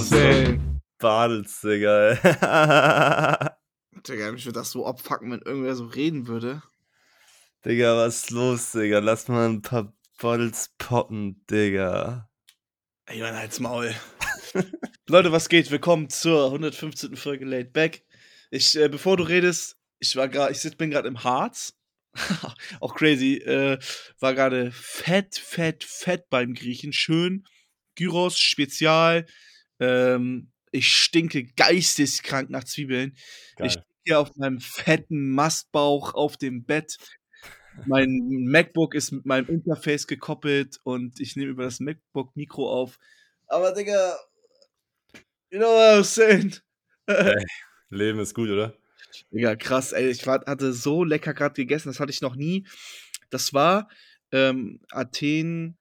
insane. Badels, Digga. Digga, mich würde das so abfacken, wenn irgendwer so reden würde. Digga, was ist los, Digga? Lass mal ein paar Bottles poppen, Digga. Ey, Mann, halt's Maul. Leute, was geht? Willkommen zur 115. Folge Late Back. Ich, äh, bevor du redest, ich war gerade, ich bin gerade im Harz. Auch crazy. Äh, war gerade fett, fett, fett beim Griechen. Schön. Gyros, Spezial. Ähm, ich stinke geisteskrank nach Zwiebeln. Ich Geil. hier auf meinem fetten Mastbauch auf dem Bett. Mein MacBook ist mit meinem Interface gekoppelt und ich nehme über das MacBook Mikro auf. Aber Digga, you know what I'm saying? Leben ist gut, oder? Digga, krass, ey. Ich war, hatte so lecker gerade gegessen, das hatte ich noch nie. Das war ähm, Athen,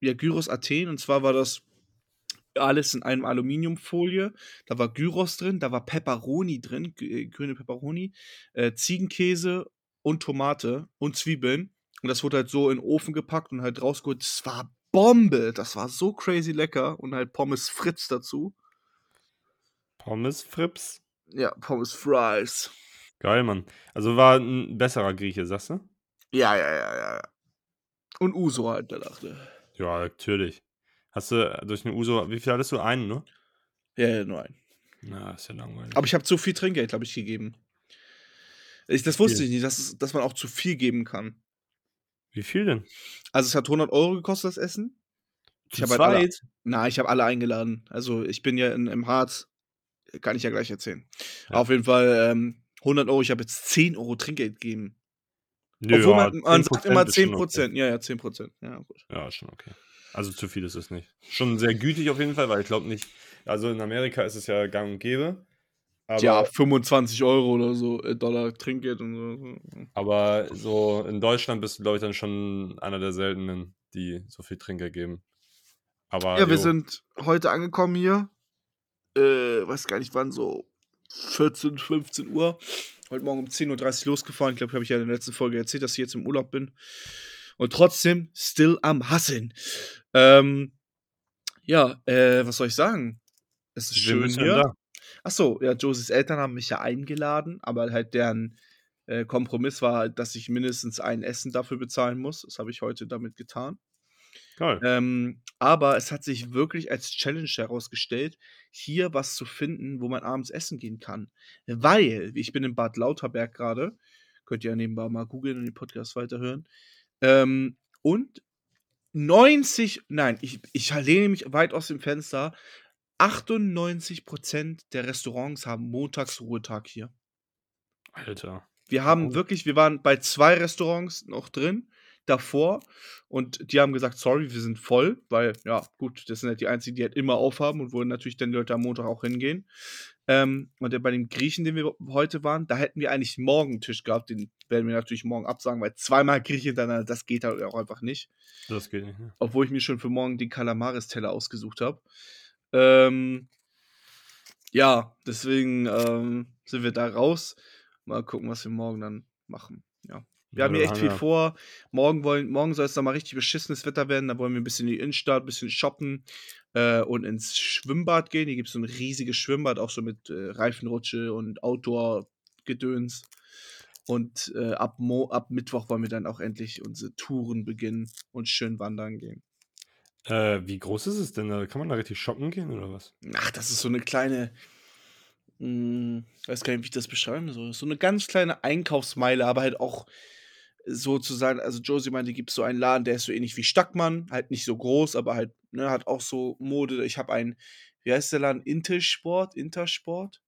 ja, Gyros Athen, und zwar war das alles in einem Aluminiumfolie. Da war Gyros drin, da war Pepperoni drin, g- äh, grüne Pepperoni, äh, Ziegenkäse und Tomate und Zwiebeln. Und das wurde halt so in den Ofen gepackt und halt rausgeholt. Das war Bombe. Das war so crazy lecker. Und halt Pommes Fritz dazu. Pommes Frips. Ja, Pommes Fries. Geil, Mann. Also war ein besserer Grieche, sagst du? Ja, ja, ja, ja. ja. Und Uso halt, der dachte. Ja, natürlich. Hast du durch eine Uso, wie viel hattest du? Einen, ne? Ja, nur ein. Na, ist ja langweilig. Aber ich habe zu viel Trinkgeld, glaube ich, gegeben. Ich, das wusste ich nicht, dass, es- dass man auch zu viel geben kann. wie viel denn? Also es hat 100 Euro gekostet, das Essen. Ich Zu hab halt alle-? Na, ich habe alle eingeladen. Also ich bin ja in, im Harz. Kann ich ja gleich erzählen. Ja. Auf jeden Fall ähm, 100 Euro. Ich habe jetzt 10 Euro Trinkgeld gegeben. Nö, Obwohl ja, man, man 10% sagt immer ist schon 10 okay. Prozent. Ja, ja, 10 Prozent. Ja, gut. Ja, schon okay. Also zu viel ist es nicht. Schon sehr gütig auf jeden Fall, weil ich glaube nicht, also in Amerika ist es ja gang und gäbe. Ja, 25 Euro oder so, äh, Dollar Trinkgeld und so. aber so in Deutschland bist du, glaube ich, dann schon einer der seltenen, die so viel Trinkgeld geben. Aber Ja, wir jo, sind heute angekommen hier. Äh, weiß gar nicht wann, so 14, 15 Uhr. Heute Morgen um 10.30 Uhr losgefahren. Ich glaube, habe ich ja in der letzten Folge erzählt, dass ich jetzt im Urlaub bin. Und trotzdem still am Hasseln. Ähm, ja, äh, was soll ich sagen? Es ist schön hier. Achso, ja, Josies Eltern haben mich ja eingeladen, aber halt deren äh, Kompromiss war halt, dass ich mindestens ein Essen dafür bezahlen muss. Das habe ich heute damit getan. Geil. Ähm, aber es hat sich wirklich als Challenge herausgestellt, hier was zu finden, wo man abends essen gehen kann. Weil, ich bin in Bad Lauterberg gerade, könnt ihr ja nebenbei mal googeln und den Podcast weiterhören. Ähm, und 90, nein, ich, ich lehne mich weit aus dem Fenster. 98% der Restaurants haben montags Ruhetag hier. Alter. Wir haben Oh. wirklich, wir waren bei zwei Restaurants noch drin davor und die haben gesagt, sorry, wir sind voll, weil, ja, gut, das sind halt die einzigen, die halt immer aufhaben und wo natürlich dann die Leute am Montag auch hingehen. Ähm, und der- bei dem Griechen, den wir heute waren, da hätten wir eigentlich morgen einen Tisch gehabt, den werden wir natürlich morgen absagen, weil zweimal Grieche hintereinander, das geht halt auch einfach nicht. Das geht nicht. Ne? Obwohl ich mir schon für morgen den Kalamaris-Teller ausgesucht habe. Ähm, ja, deswegen ähm, sind wir da raus. Mal gucken, was wir morgen dann machen. Ja. Wir haben hier echt viel vor. Morgen, wollen, morgen soll es dann mal richtig beschissenes Wetter werden. Da wollen wir ein bisschen in die Innenstadt, ein bisschen shoppen äh, und ins Schwimmbad gehen. Hier gibt es so ein riesiges Schwimmbad, auch so mit äh, Reifenrutsche und Outdoor-Gedöns. Und äh, ab, Mo ab Mittwoch wollen wir dann auch endlich unsere Touren beginnen und schön wandern gehen. Äh, wie groß ist es denn? Kann man da richtig shoppen gehen oder was? Ach, das ist so eine kleine. Hm, weiß gar nicht, wie ich das beschreiben soll. So eine ganz kleine Einkaufsmeile, aber halt auch sozusagen. Also, Josie meinte, gibt es so einen Laden, der ist so ähnlich wie Stackmann. Halt nicht so groß, aber halt, ne, hat auch so Mode. Ich habe einen, wie heißt der Laden? Intersport? Intersport?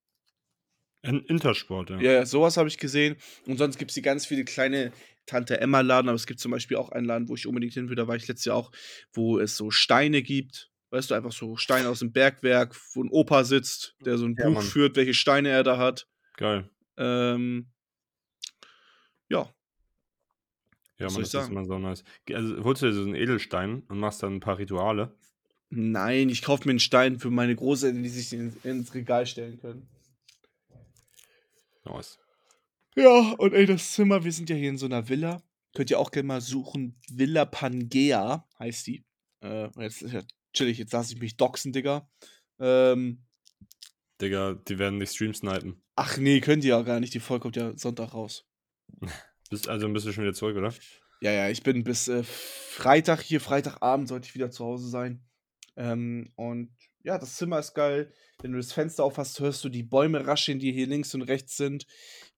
In Intersport, ja. Ja, ja, sowas habe ich gesehen. Und sonst gibt es die ganz viele kleine Tante Emma-Laden, aber es gibt zum Beispiel auch einen Laden, wo ich unbedingt hin will, da war ich letztes Jahr auch, wo es so Steine gibt. Weißt du, einfach so Steine aus dem Bergwerk, wo ein Opa sitzt, der so ein Ja, Buch Mann. führt, welche Steine er da hat. Geil. Ähm, ja, Ja, Was man, soll das ist sagen? immer so nice. Ge- Also holst du dir so einen Edelstein und machst dann ein paar Rituale. nein, ich kaufe mir einen Stein für meine Großeltern, die sich in, ins Regal stellen können. Nice. Ja, und ey, das Zimmer, wir sind ja hier in so einer Villa. Könnt ihr auch gerne mal suchen. Villa Pangea heißt die. Äh, jetzt ist ja chillig, jetzt lasse ich mich doxen, Digga. Ähm, Digga, die werden nicht Stream snipen. ach nee, könnt ihr ja gar nicht. Die Folge kommt ja Sonntag raus. Bist, also bist du schon wieder zurück, oder? Ja, ja, ich bin bis äh, Freitag hier, Freitagabend sollte ich wieder zu Hause sein. Ähm, und ja, das Zimmer ist geil. Wenn du das Fenster aufhast, hörst du die Bäume rascheln, die hier links und rechts sind.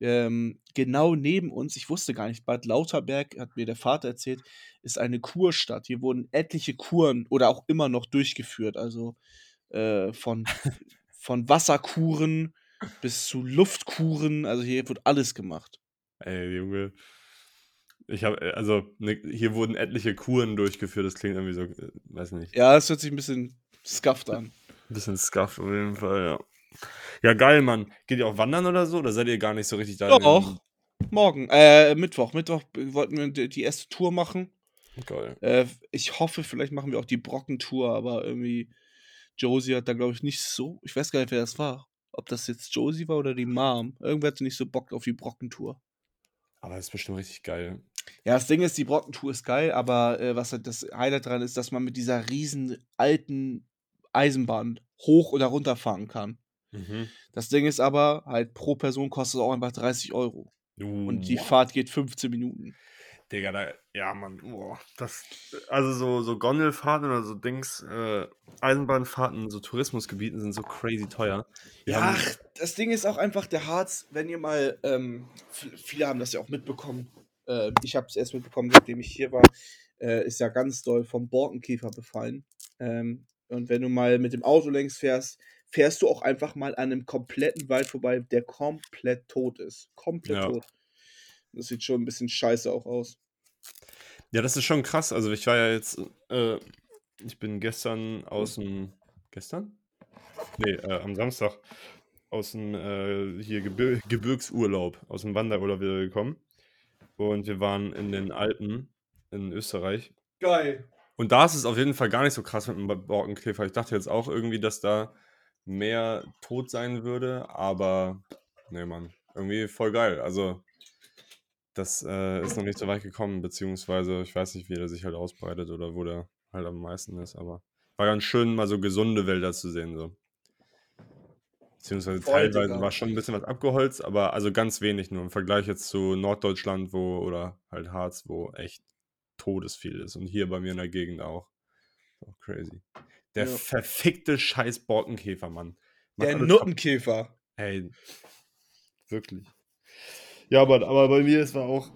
Ähm, genau neben uns, ich wusste gar nicht, Bad Lauterberg, hat mir der Vater erzählt, ist eine Kurstadt. Hier wurden etliche Kuren oder auch immer noch durchgeführt. Also äh, von, von Wasserkuren bis zu Luftkuren. Also hier wird alles gemacht. Ey, Junge. Ich habe, also, ne, hier wurden etliche Kuren durchgeführt. Das klingt irgendwie so, äh, weiß nicht. Ja, es hört sich ein bisschen scuffed an. Ein bisschen scuffed auf jeden Fall, ja. Ja, geil, Mann. Geht ihr auch wandern oder so? Oder seid ihr gar nicht so richtig da? Doch. Morgen, äh, Mittwoch. Mittwoch wollten wir die die erste Tour machen. Geil. Äh, ich hoffe, vielleicht machen wir auch die Brockentour, aber irgendwie Josie hat da, glaube ich, nicht so. Ich weiß gar nicht, wer das war. Ob das jetzt Josie war oder die Mom. Irgendwer hatte nicht so Bock auf die Brockentour. Aber das ist bestimmt richtig geil. Ja, das Ding ist, die Brockentour ist geil, aber äh, was halt das Highlight dran ist, dass man mit dieser riesen alten Eisenbahn hoch oder runter fahren kann. Mhm. Das Ding ist aber, halt pro Person kostet es auch einfach 30 Euro. Und die Uh, Fahrt geht 15 Minuten. Digga, da, ja, Mann, boah, das, also so, so Gondelfahrten oder so Dings, äh, Eisenbahnfahrten so Tourismusgebieten sind so crazy teuer. Wir Ja, ach, das Ding ist auch einfach der Harz, wenn ihr mal, ähm, viele haben das ja auch mitbekommen. Äh, ich habe es erst mitbekommen, nachdem ich hier war, äh, ist ja ganz doll vom Borkenkäfer befallen. Ähm, und wenn du mal mit dem Auto längs fährst, fährst du auch einfach mal an einem kompletten Wald vorbei, der komplett tot ist. Komplett Ja. tot. Das sieht schon ein bisschen scheiße auch aus. Ja, das ist schon krass. Also ich war ja jetzt, äh, ich bin gestern aus dem, gestern? Nee, äh, am Samstag aus dem äh, hier Gebir Gebirgsurlaub, aus dem Wanderurlaub wieder gekommen. Und wir waren in den Alpen in Österreich. Geil. Und da ist es auf jeden Fall gar nicht so krass mit dem Borkenkäfer. Ich dachte jetzt auch irgendwie, dass da mehr tot sein würde, aber nee, Mann, irgendwie voll geil. Also das äh, ist noch nicht so weit gekommen, beziehungsweise ich weiß nicht, wie der sich halt ausbreitet oder wo der halt am meisten ist, aber war ganz schön, mal so gesunde Wälder zu sehen, so. Beziehungsweise Voll, teilweise Digga. war schon ein bisschen was abgeholzt, aber also ganz wenig nur im Vergleich jetzt zu Norddeutschland, wo, oder halt Harz, wo echt todesviel ist. Und hier bei mir in der Gegend auch. Auch crazy. Der Ja. verfickte scheiß Borkenkäfer, Mann. Macht Der Nuttenkäfer. Ey, wirklich. Ja, aber, aber bei mir, es war auch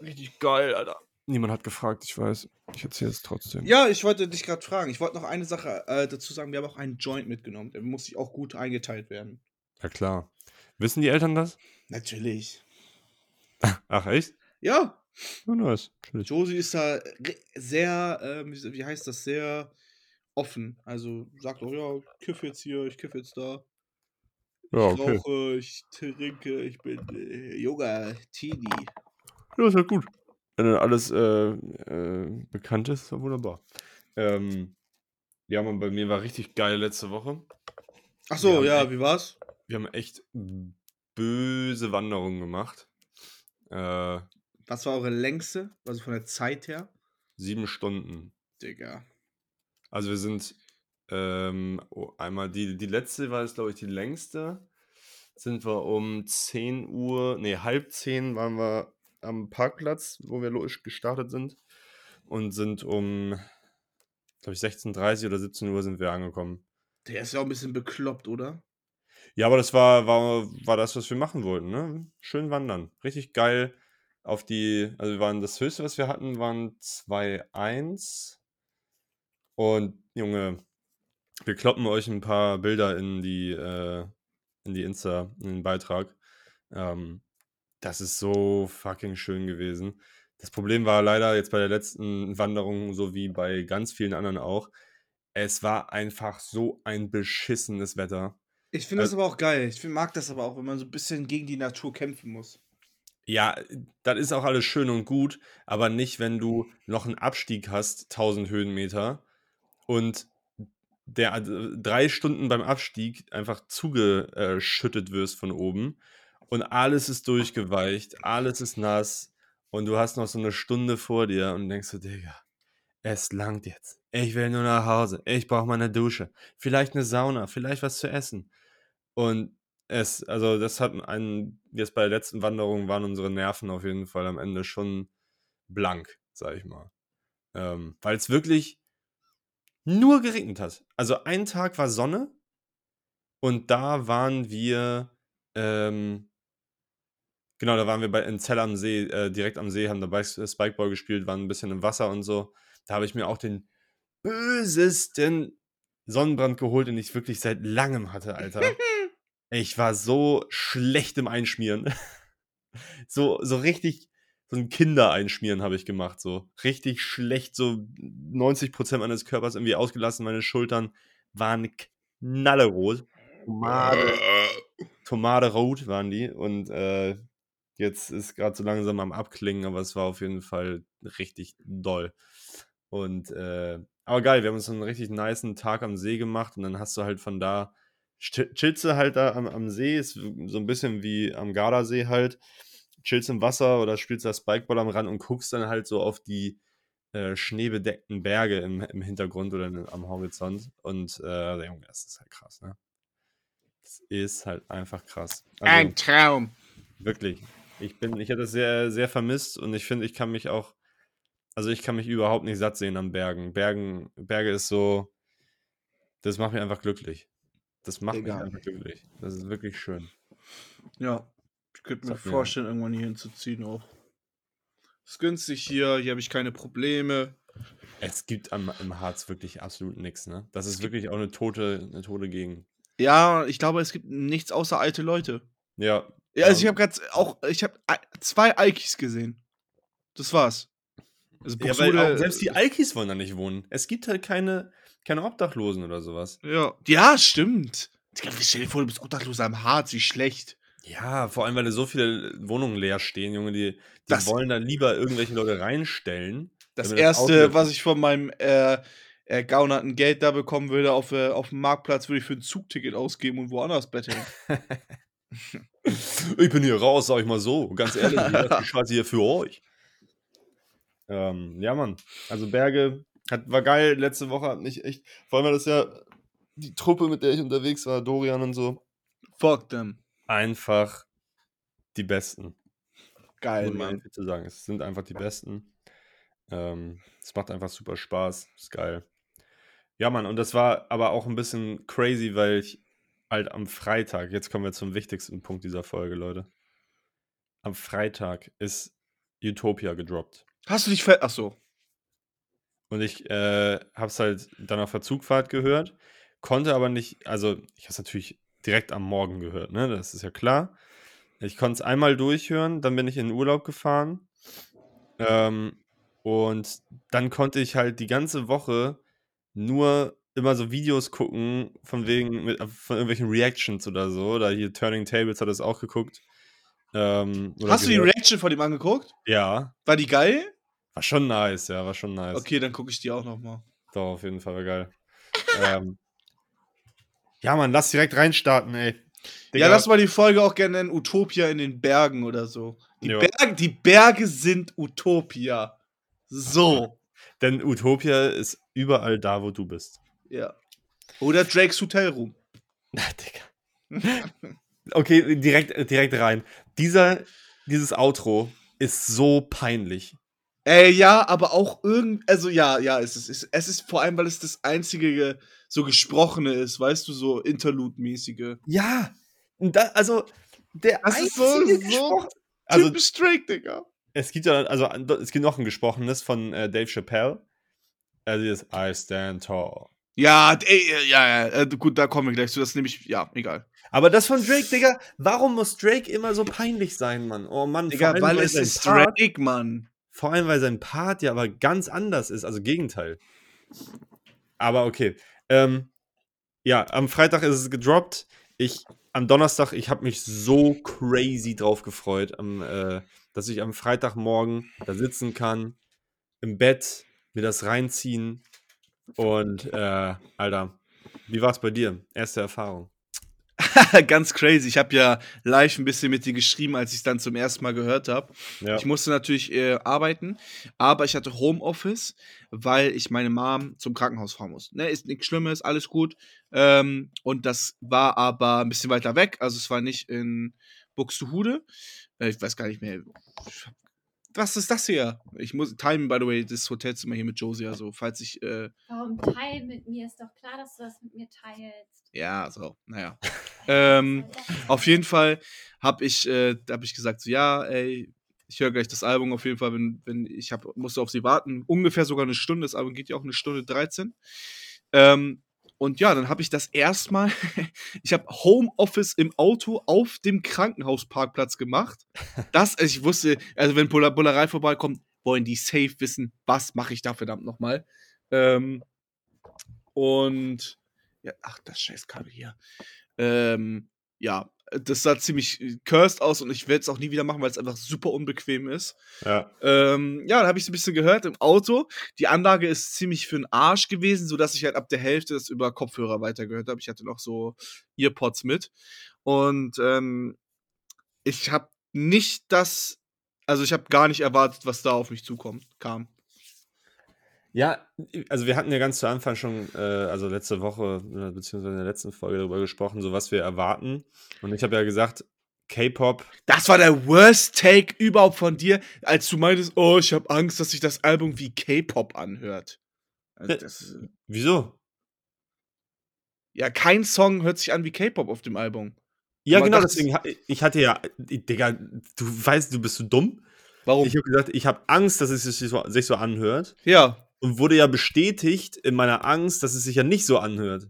richtig geil, Alter. Niemand hat gefragt, ich weiß. Ich erzähle es trotzdem. Ja, ich wollte dich gerade fragen. Ich wollte noch eine Sache äh, dazu sagen. Wir haben auch einen Joint mitgenommen. Der muss sich auch gut eingeteilt werden. Ja, klar. Wissen die Eltern das? Natürlich. Ach, echt? Ja, Ja, nice. Natürlich. Josie ist da sehr, ähm, wie wie heißt das, sehr offen. Also sagt auch, ja, ich kiffe jetzt hier, ich kiffe jetzt da. Ja, ich okay. rauche, ich trinke, ich bin äh, junger Teenie. Ja, ist ja gut. Wenn dann alles äh, äh, bekannt ist, ja wunderbar. Ähm, ja, man, bei mir war richtig geil letzte Woche. Ach so, ja, echt- wie war's? Wir haben echt böse Wanderungen gemacht. Äh, Was war eure längste? Also von der Zeit her? sieben Stunden. Digga. Also wir sind ähm, oh, einmal die, die letzte war jetzt, glaube ich, die längste. Sind wir um 10 Uhr, nee, halb 10 waren wir am Parkplatz, wo wir logisch gestartet sind. Und sind um, glaube ich, 16.30 oder 17 Uhr sind wir angekommen. Der ist ja auch ein bisschen bekloppt, oder? Ja, aber das war, war, war das, was wir machen wollten, ne? Schön wandern. Richtig geil. Auf die, also wir waren, das höchste, was wir hatten, waren 2,1. Und Junge, wir kloppen euch ein paar Bilder in die, äh, in die Insta, in den Beitrag. Ähm, das ist so fucking schön gewesen. Das Problem war leider jetzt bei der letzten Wanderung, so wie bei ganz vielen anderen auch, es war einfach so ein beschissenes Wetter. Ich finde das Äh, aber auch geil. Ich find, mag das aber auch, wenn man so ein bisschen gegen die Natur kämpfen muss. Ja, das ist auch alles schön und gut, aber nicht, wenn du noch einen Abstieg hast, 1000 Höhenmeter, und der äh, drei Stunden beim Abstieg einfach zugeschüttet wirst von oben und alles ist durchgeweicht, alles ist nass und du hast noch so eine Stunde vor dir und denkst du, Digga, es langt jetzt. Ich will nur nach Hause. Ich brauche mal eine Dusche. Vielleicht eine Sauna, vielleicht was zu essen. Und es, also das hat einen, jetzt bei der letzten Wanderung waren unsere Nerven auf jeden Fall am Ende schon blank, sag ich mal. Ähm, Weil es wirklich nur geregnet hat. Also ein Tag war Sonne und da waren wir, ähm, genau, da waren wir bei, in Zell am See, äh, direkt am See, haben dabei Spikeball gespielt, waren ein bisschen im Wasser und so. Da habe ich mir auch den bösesten Sonnenbrand geholt, den ich wirklich seit langem hatte, Alter. ich war so schlecht im Einschmieren. so, so richtig, so ein Kindereinschmieren habe ich gemacht, so richtig schlecht, so 90% meines Körpers irgendwie ausgelassen, meine Schultern waren knallerot. Tomate, Tomate rot waren die und äh, jetzt ist gerade so langsam am Abklingen, aber es war auf jeden Fall richtig doll. Und äh, aber geil, wir haben uns einen richtig niceen Tag am See gemacht und dann hast du halt von da, chillst du halt da am, am See, ist so ein bisschen wie am Gardasee halt, chillst im Wasser oder spielst da Spikeball am Rand und guckst dann halt so auf die äh, schneebedeckten Berge im, im Hintergrund oder am Horizont und äh, Junge, das ist halt krass, ne? Das ist halt einfach krass. Also, Ein Traum. Wirklich. Ich bin, ich hätte das sehr, sehr vermisst und ich finde, ich kann mich auch also ich kann mich überhaupt nicht satt sehen an Bergen. Bergen, Berge ist so, das macht mich einfach glücklich. Das macht Egal. mich einfach glücklich. Das ist wirklich schön. Ja, könnte mir vorstellen, irgendwann hier hinzuziehen auch. Es ist günstig hier, hier habe ich keine Probleme. Es gibt am, im Harz wirklich absolut nichts, ne? Das ist wirklich auch eine tote, eine tote Gegend. Ja, ich glaube, es gibt nichts außer alte Leute. Ja. Ja, also ich habe gerade auch, ich habe zwei Alkis gesehen. Das war's. Also ja, weil auch selbst die Alkis wollen da nicht wohnen. Es gibt halt keine, keine Obdachlosen oder sowas. Ja, ja stimmt. Stell dir vor, du bist Obdachloser am Harz, wie schlecht. Ja, vor allem, weil da so viele Wohnungen leer stehen, Junge, die, die das, wollen da lieber irgendwelche Leute reinstellen. Das erste, das was ich von meinem äh, ergaunerten Geld da bekommen würde auf, äh, auf dem Marktplatz, würde ich für ein Zugticket ausgeben und woanders betteln. ich bin hier raus, sag ich mal so. Ganz ehrlich, ich Scheiße hier für euch. Ähm, ja, Mann. Also Berge hat, war geil. Letzte Woche hat mich echt. Vor allem war das ja die Truppe, mit der ich unterwegs war, Dorian und so. Fuck them. Einfach die Besten. Geil, Mann. zu sagen. Es sind einfach die Besten. Ähm, es macht einfach super Spaß. Ist geil. Ja, Mann. Und das war aber auch ein bisschen crazy, weil ich halt am Freitag, jetzt kommen wir zum wichtigsten Punkt dieser Folge, Leute. Am Freitag ist Utopia gedroppt. Hast du dich ver. Achso. Und ich äh, hab's halt dann auf der Zugfahrt gehört, konnte aber nicht, also ich hab's natürlich direkt am Morgen gehört, ne? Das ist ja klar. Ich konnte es einmal durchhören, dann bin ich in den Urlaub gefahren. Ähm, und dann konnte ich halt die ganze Woche nur immer so Videos gucken, von wegen, mit, von irgendwelchen Reactions oder so. Oder hier Turning Tables hat das auch geguckt. Ähm, Hast du die Reaction von ihm angeguckt? Ja. War die geil? War schon nice, ja, war schon nice. Okay, dann gucke ich die auch nochmal. Doch, auf jeden Fall war geil. ähm, ja, Mann, lass direkt reinstarten, ey. Digga. Ja, lass mal die Folge auch gerne nennen Utopia in den Bergen oder so. Die, Berge, die Berge sind Utopia. So. Denn Utopia ist überall da, wo du bist. Ja. Oder Drakes Hotel Room. Na, Digga. okay, direkt, direkt rein. Dieser, dieses Outro ist so peinlich. Äh, ja, aber auch irgend, also ja, ja, es ist, es ist vor allem, weil es das einzige so gesprochene ist, weißt du, so Interlude-mäßige. Ja, da, also der das ist so, so also, Drake, Digga. Es gibt ja, also es gibt noch ein gesprochenes von äh, Dave Chappelle. Also das I stand tall. Ja, ey, ja, ja, äh, gut, da kommen wir gleich zu, das nehme ich, ja, egal. Aber das von Drake, Digga, warum muss Drake immer so peinlich sein, Mann? Oh Mann, Digga, weil es ist Drake, Mann. Vor allem, weil sein Part ja aber ganz anders ist, also Gegenteil. Aber okay. Ähm, ja, am Freitag ist es gedroppt. Ich, am Donnerstag, ich habe mich so crazy drauf gefreut, am, äh, dass ich am Freitagmorgen da sitzen kann, im Bett, mir das reinziehen. Und, äh, Alter, wie war es bei dir? Erste Erfahrung. Ganz crazy. Ich habe ja live ein bisschen mit dir geschrieben, als ich's dann zum ersten Mal gehört habe. Ja. Ich musste natürlich, äh, arbeiten, aber ich hatte Homeoffice, weil ich meine Mom zum Krankenhaus fahren muss, ne? Ist nix Schlimmes, alles gut. Ähm, und das war aber 'n bisschen weiter weg. Also, es war nicht in Buxtehude. Äh, ich weiß gar nicht mehr. Was ist das hier? Ich muss teilen, by the way, das Hotelzimmer hier mit Josie, also, falls ich, äh Warum teilen mit mir? Ist doch klar, dass du das mit mir teilst. Ja, so, na ja. Ähm, auf jeden Fall habe ich äh, habe ich gesagt so: „Ja, ey, ich höre gleich das Album auf jeden Fall, wenn wenn ich musste auf sie warten, ungefähr sogar 'ne Stunde. Das Album geht ja auch 1 Stunde 13. Ähm, und ja, dann habe ich das erst mal ich habe Homeoffice im Auto auf dem Krankenhausparkplatz gemacht. Das ich wusste also, wenn Bulla Bullerei vorbeikommt, wollen die safe wissen, was mache ich da verdammt noch mal. Ähm, und ja ach, das Scheißkabel hier. Ähm, ja, das sah ziemlich, äh, cursed aus und ich werde es auch nie wieder machen, weil's einfach super unbequem ist. Ja. Ähm, ja, dann habe ich's 'n bisschen gehört im Auto. Die Anlage ist ziemlich für 'n Arsch gewesen, sodass ich halt ab der Hälfte das über Kopfhörer weitergehört habe. Ich hatte noch so Earpods mit. Und, ähm, ich habe nicht das also, ich habe gar nicht erwartet, was da auf mich zukommt kam. Ja, also, wir hatten ja ganz zu Anfang schon, äh, also, letzte Woche, äh, beziehungsweise in der letzten Folge darüber gesprochen, so was wir erwarten. Und ich habe ja gesagt, K-Pop Das war der Worst Take überhaupt von dir, als du meintest: „Oh, ich habe Angst, dass sich das Album wie K-Pop anhört.“ Also, Äh, das äh wieso? Ja, kein Song hört sich an wie K-Pop auf dem Album. Ja, Man genau, deswegen ich hatte ja Digga, du weißt du bist du dumm? Warum? Ich habe gesagt, ich habe Angst, dass es sich so sich so anhört. Ja. Und wurde ja bestätigt in meiner Angst, dass es sich ja nicht so anhört.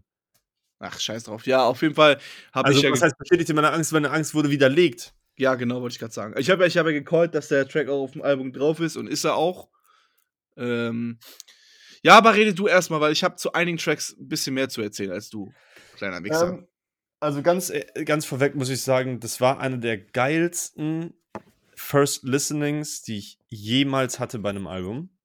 Ach, scheiß drauf. Ja, auf jeden Fall habe Also, ich ja was ge heißt bestätigt in meiner Angst? Meine Angst wurde widerlegt. Ja, genau, wollte ich grad sagen. Ich habe ja ich habe ja gecallt, dass der Track auch aufm Album drauf ist und ist er auch. Ähm, ja, aber rede du erst mal, weil ich habe zu einigen Tracks 'n bisschen mehr zu erzählen als du, kleiner Wichser. Ähm, also, ganz äh, ganz vorweg muss ich sagen, das war eine der geilsten First Listenings, die ich jemals hatte bei 'nem Album.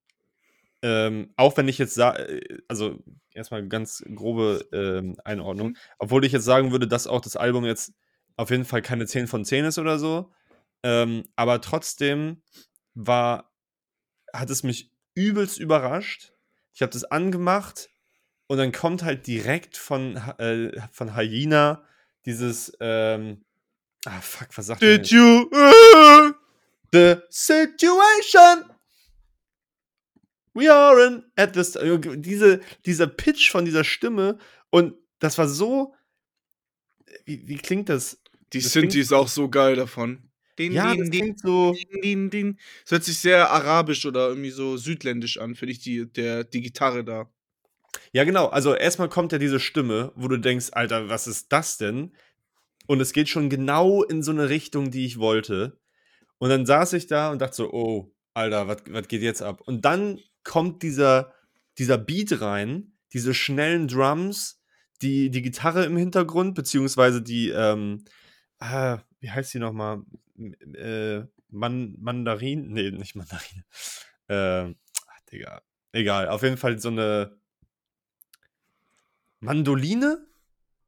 Ähm, auch wenn ich jetzt sa äh, also, erst mal ganz grobe, ähm, Einordnung. Mhm. Obwohl ich jetzt sagen würde, dass auch das Album jetzt auf jeden Fall keine 10 von 10 ist oder so. Ähm, aber trotzdem war hat es mich übelst überrascht. Ich habe das angemacht und dann kommt halt direkt von äh, von Hyena dieses, ähm ah, fuck, was sagt Did you äh The situation we are in at this äh, diese dieser Pitch von dieser Stimme und das war so wie wie klingt das? Die Das klingt ist auch so geil davon. Din, Ja, din, das klingt so din. Es hört sich sehr arabisch oder irgendwie so südländisch an, finde ich, die der die Gitarre da. Ja, genau. Also, erst mal kommt ja diese Stimme, wo du denkst: „Alter, was ist das denn?“ Und es geht schon genau in so 'ne Richtung, die ich wollte. Und dann saß ich da und dachte so: „Oh, Alter, was geht jetzt ab?“ Und dann kommt dieser dieser Beat rein, diese schnellen Drums, die die Gitarre im Hintergrund, beziehungsweise die, ähm, ah, wie heißt die noch mal? M äh, Man Mandarin ne, nicht Mandarine. Ähm, ach, Digga, egal. Auf jeden Fall so 'ne Mandoline?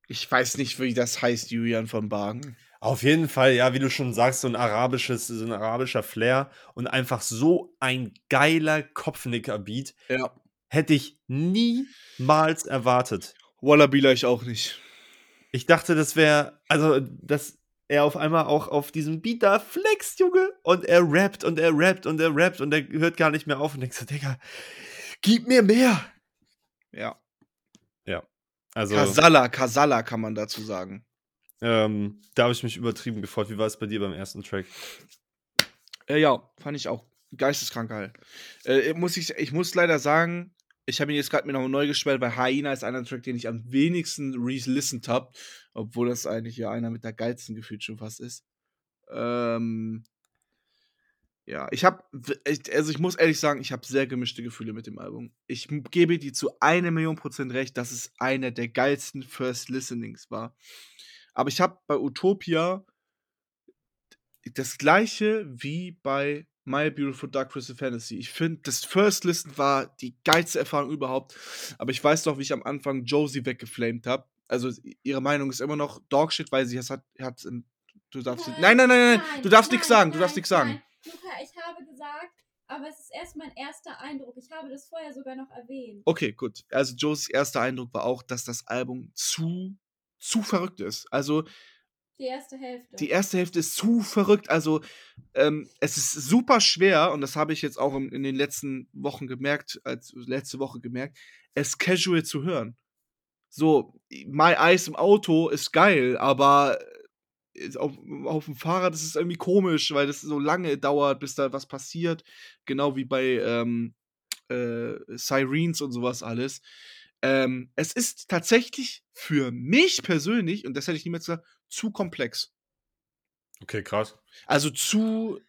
Ich weiß nicht, wie das heißt, Julian von Bargen. Auf jeden Fall, ja, wie du schon sagst, so 'n arabisches so 'n arabischer Flair und einfach so ein geiler Kopfnicker-Beat. Ja. Hätte ich niemals erwartet. Wallah Billah ich auch nicht. Ich dachte, das wäre also, dass er auf einmal auch auf diesem Beat da flext, Junge, und er rappt und er rappt und er rappt und er hört gar nicht mehr auf und denkst so: „Digga, gib mir mehr!“ Ja. Ja, also Kasala, Kasala kann man dazu sagen. Ähm, da habe ich mich übertrieben gefreut. Wie war es bei dir beim ersten Track? Äh, ja, fand ich auch. Geisteskrank geil. Äh, muss ich ich muss leider sagen, ich habe ihn jetzt grad mir noch neu gespielt, weil Hyena ist einer Track, den ich am wenigsten re-listened habe, obwohl das eigentlich ja einer mit der geilsten gefühlt schon fast ist. Ähm ja, ich habe also, ich muss ehrlich sagen, ich habe sehr gemischte Gefühle mit dem Album. Ich gebe dir zu 1.000.000 % recht, dass es einer der geilsten First Listenings war. Aber ich habe bei Utopia das Gleiche wie bei My Beautiful Dark Twisted Fantasy. Ich finde, das First Listen war die geilste Erfahrung überhaupt. Aber ich weiß noch, wie ich am Anfang Josie weggeflamed habe. also ihre Meinung ist immer noch Dogshit, weil sie es hat, hat du darfst, Nein, nein, nein, nein, du darfst nichts sagen, du darfst nichts sagen. Luca, ich habe gesagt, aber es ist erst mein erster Eindruck. Ich habe das vorher sogar noch erwähnt. Okay, gut. Also Josies erster Eindruck war auch, dass das Album zu, zu verrückt ist. Also Die erste Hälfte. die erste Hälfte ist zu verrückt. Also ähm, es ist super schwer, und das habe ich jetzt auch in, in den letzten Wochen gemerkt, als letzte Woche gemerkt, es casual zu hören. So, My Eyes im Auto ist geil, aber äh, auf, auf dem Fahrrad ist es irgendwie komisch, weil das so lange dauert, bis da was passiert. Genau wie bei ähm, äh, Sirens und sowas alles. Ähm, es ist tatsächlich für mich persönlich, und das hätte ich niemals gesagt, zu komplex. Okay, krass. Also zu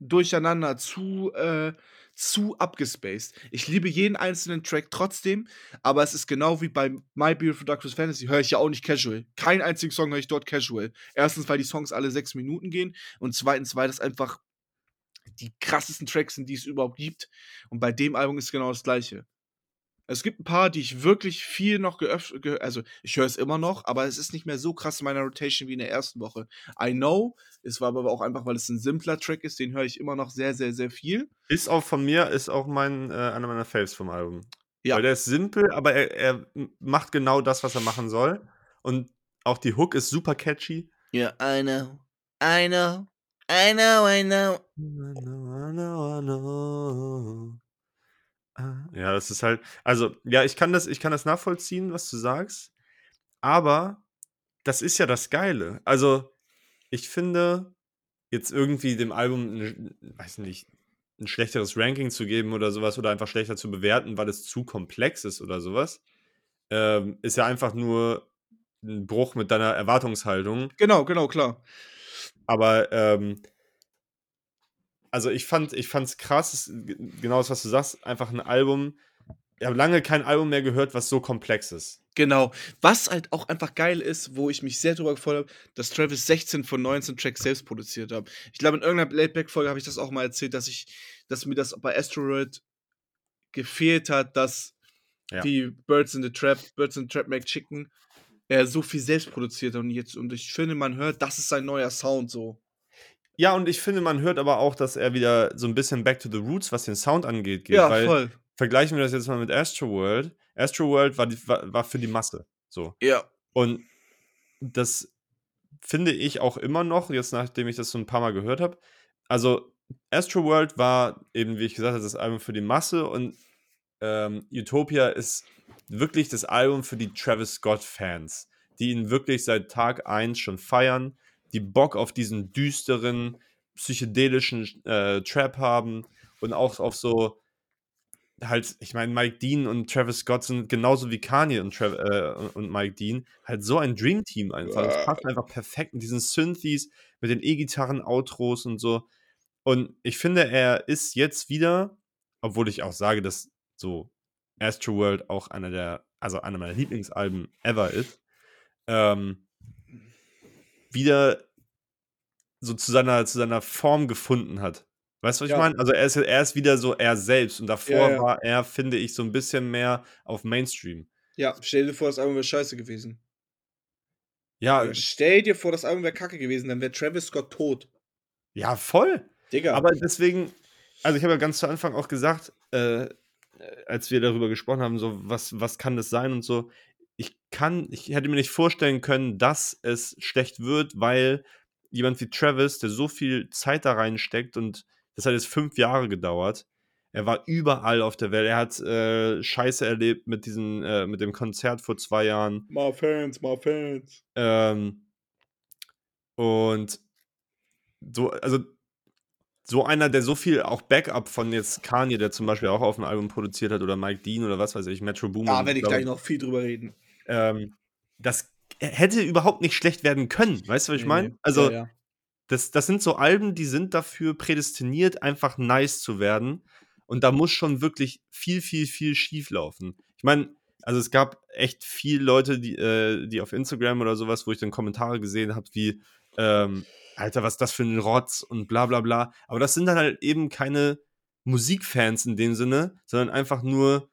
durcheinander, zu, äh, zu abgespaced. Ich liebe jeden einzelnen Track trotzdem, aber es ist genau wie bei My Beautiful Dark Twisted Fantasy, höre ich ja auch nicht casual. Keinen einzigen Song höre ich dort casual. Erstens, weil die Songs alle sechs Minuten gehen und zweitens, weil das einfach die krassesten Tracks sind, die es überhaupt gibt. Und bei dem Album ist genau das gleiche. Es gibt ein paar, die ich wirklich viel noch geöffnet, ge also ich höre es immer noch, aber es ist nicht mehr so krass in meiner Rotation wie in der ersten Woche. I know, es war aber auch einfach, weil es ein simpler Track ist, den höre ich immer noch sehr, sehr, sehr viel. Ist auch von mir, ist auch mein, äh, einer meiner Faves vom Album. Ja. Weil der ist simpel, aber er, er macht genau das, was er machen soll. Und auch die Hook ist super catchy. Ja, I know, I know, I know, I know. Ja, das ist halt, also, ja, ich kann das, ich kann das nachvollziehen, was du sagst, aber das ist ja das Geile. Also, ich finde, jetzt irgendwie dem Album, weiß nicht, ein schlechteres Ranking zu geben oder sowas oder einfach schlechter zu bewerten, weil es zu komplex ist oder sowas, ähm, ist ja einfach nur ein Bruch mit deiner Erwartungshaltung. Genau, genau, klar. Aber ähm, also ich fand ich fand's krass, genau das, was du sagst, einfach ein Album. Ich habe lange kein Album mehr gehört, was so komplex ist. Genau. Was halt auch einfach geil ist, wo ich mich sehr drüber gefreut habe, dass Travis 16 von 19 Tracks selbst produziert hat. Ich glaube, in irgendeiner Laidback-Folge habe ich das auch mal erzählt, dass ich, dass mir das bei Asteroid gefehlt hat, dass Ja. die Birds in the Trap, Birds in the Trap Make Chicken, er so viel selbst produziert hat und jetzt, und ich finde, man hört, das ist sein neuer Sound so. Ja, und ich finde, man hört aber auch, dass er wieder so ein bisschen back to the roots, was den Sound angeht, geht. Ja, weil voll. vergleichen wir das jetzt mal mit Astroworld. Astroworld war, die, war, war für die Masse. So. Ja. Und das finde ich auch immer noch, jetzt nachdem ich das so ein paar Mal gehört habe. Also, Astroworld war eben, wie ich gesagt habe, das Album für die Masse und ähm, Utopia ist wirklich das Album für die Travis Scott-Fans, die ihn wirklich seit Tag 1 schon feiern, die Bock auf diesen düsteren, psychedelischen äh, Trap haben und auch auf so halt, ich meine, Mike Dean und Travis Scott sind genauso wie Kanye und, Trav äh, und- Mike Dean halt so ein Dream-Team einfach. Das Ja. passt einfach perfekt mit diesen Synthes, mit den E-Gitarren-Outros und so. Und ich finde, er ist jetzt wieder, obwohl ich auch sage, dass so Astroworld auch einer der, also einer meiner Lieblingsalben ever ist, ähm, wieder so zu seiner, zu seiner Form gefunden hat. Weißt du, was Ja. ich meine? Also er ist, er ist wieder so er selbst und davor Ja, ja. war er, finde ich, so ein bisschen mehr auf Mainstream. Ja, stell dir vor, das Album wäre scheiße gewesen. Ja, stell dir vor, das Album wäre kacke gewesen, dann wäre Travis Scott tot. ja, voll. Digga. Aber deswegen, also ich habe ja ganz zu Anfang auch gesagt, äh, als wir darüber gesprochen haben, so was, was kann das sein und so, ich kann, ich hätte mir nicht vorstellen können, dass es schlecht wird, weil jemand wie Travis, der so viel Zeit da reinsteckt und das hat jetzt fünf Jahre gedauert, er war überall auf der Welt, er hat äh, Scheiße erlebt mit diesem, äh, mit dem Konzert vor zwei Jahren, my fans, my fans. ähm, und so, also so einer, der so viel auch Backup von jetzt Kanye, der zum Beispiel auch auf dem Album produziert hat, oder Mike Dean oder was weiß ich, Metro Boomin. Da werde ich gleich noch viel drüber reden. Ähm, das hätte überhaupt nicht schlecht werden können. Weißt du, was ich meine? Also, ja, ja. Das, das sind so Alben, die sind dafür prädestiniert, einfach nice zu werden. Und da muss schon wirklich viel, viel, viel schief laufen. Ich meine, also es gab echt viele Leute, die, äh, die auf Instagram oder sowas, wo ich dann Kommentare gesehen habe, wie, ähm, Alter, was ist das für ein Rotz und bla bla bla. Aber das sind dann halt eben keine Musikfans in dem Sinne, sondern einfach nur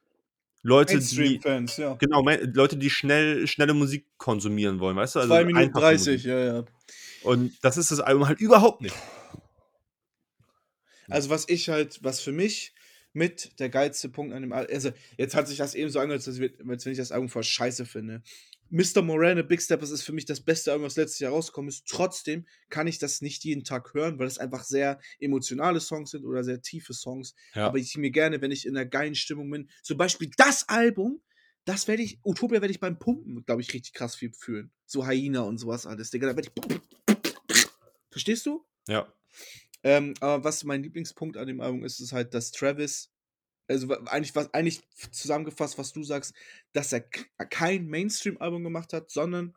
Leute, die ja. genau, Leute, die schnell schnelle Musik konsumieren wollen, weißt du? Also 2 Minuten einfache 30, Musik. ja, ja. Und das ist das Album halt überhaupt nicht. Also, was ich halt was für mich mit der geilste Punkt an dem Al also, jetzt hat sich das eben so angehört, als wenn ich das Album voll scheiße finde. Mr. Morane, Big Steppers ist für mich das beste Album, was letztes Jahr rausgekommen ist. Trotzdem kann ich das nicht jeden Tag hören, weil es einfach sehr emotionale Songs sind oder sehr tiefe Songs. Ja. Aber ich mir gerne, wenn ich in 'ner geilen Stimmung bin zum Beispiel das Album, das werde ich Utopia werde ich beim Pumpen, glaube ich, richtig krass viel fühlen. So Hyena und so was alles, Digga, da werde ich Verstehst du? Ja. Ähm, aber was mein Lieblingspunkt an dem Album ist, ist halt, dass Travis also, eigentlich was eigentlich zusammengefasst, was du sagst, dass er kein Mainstream-Album gemacht hat, sondern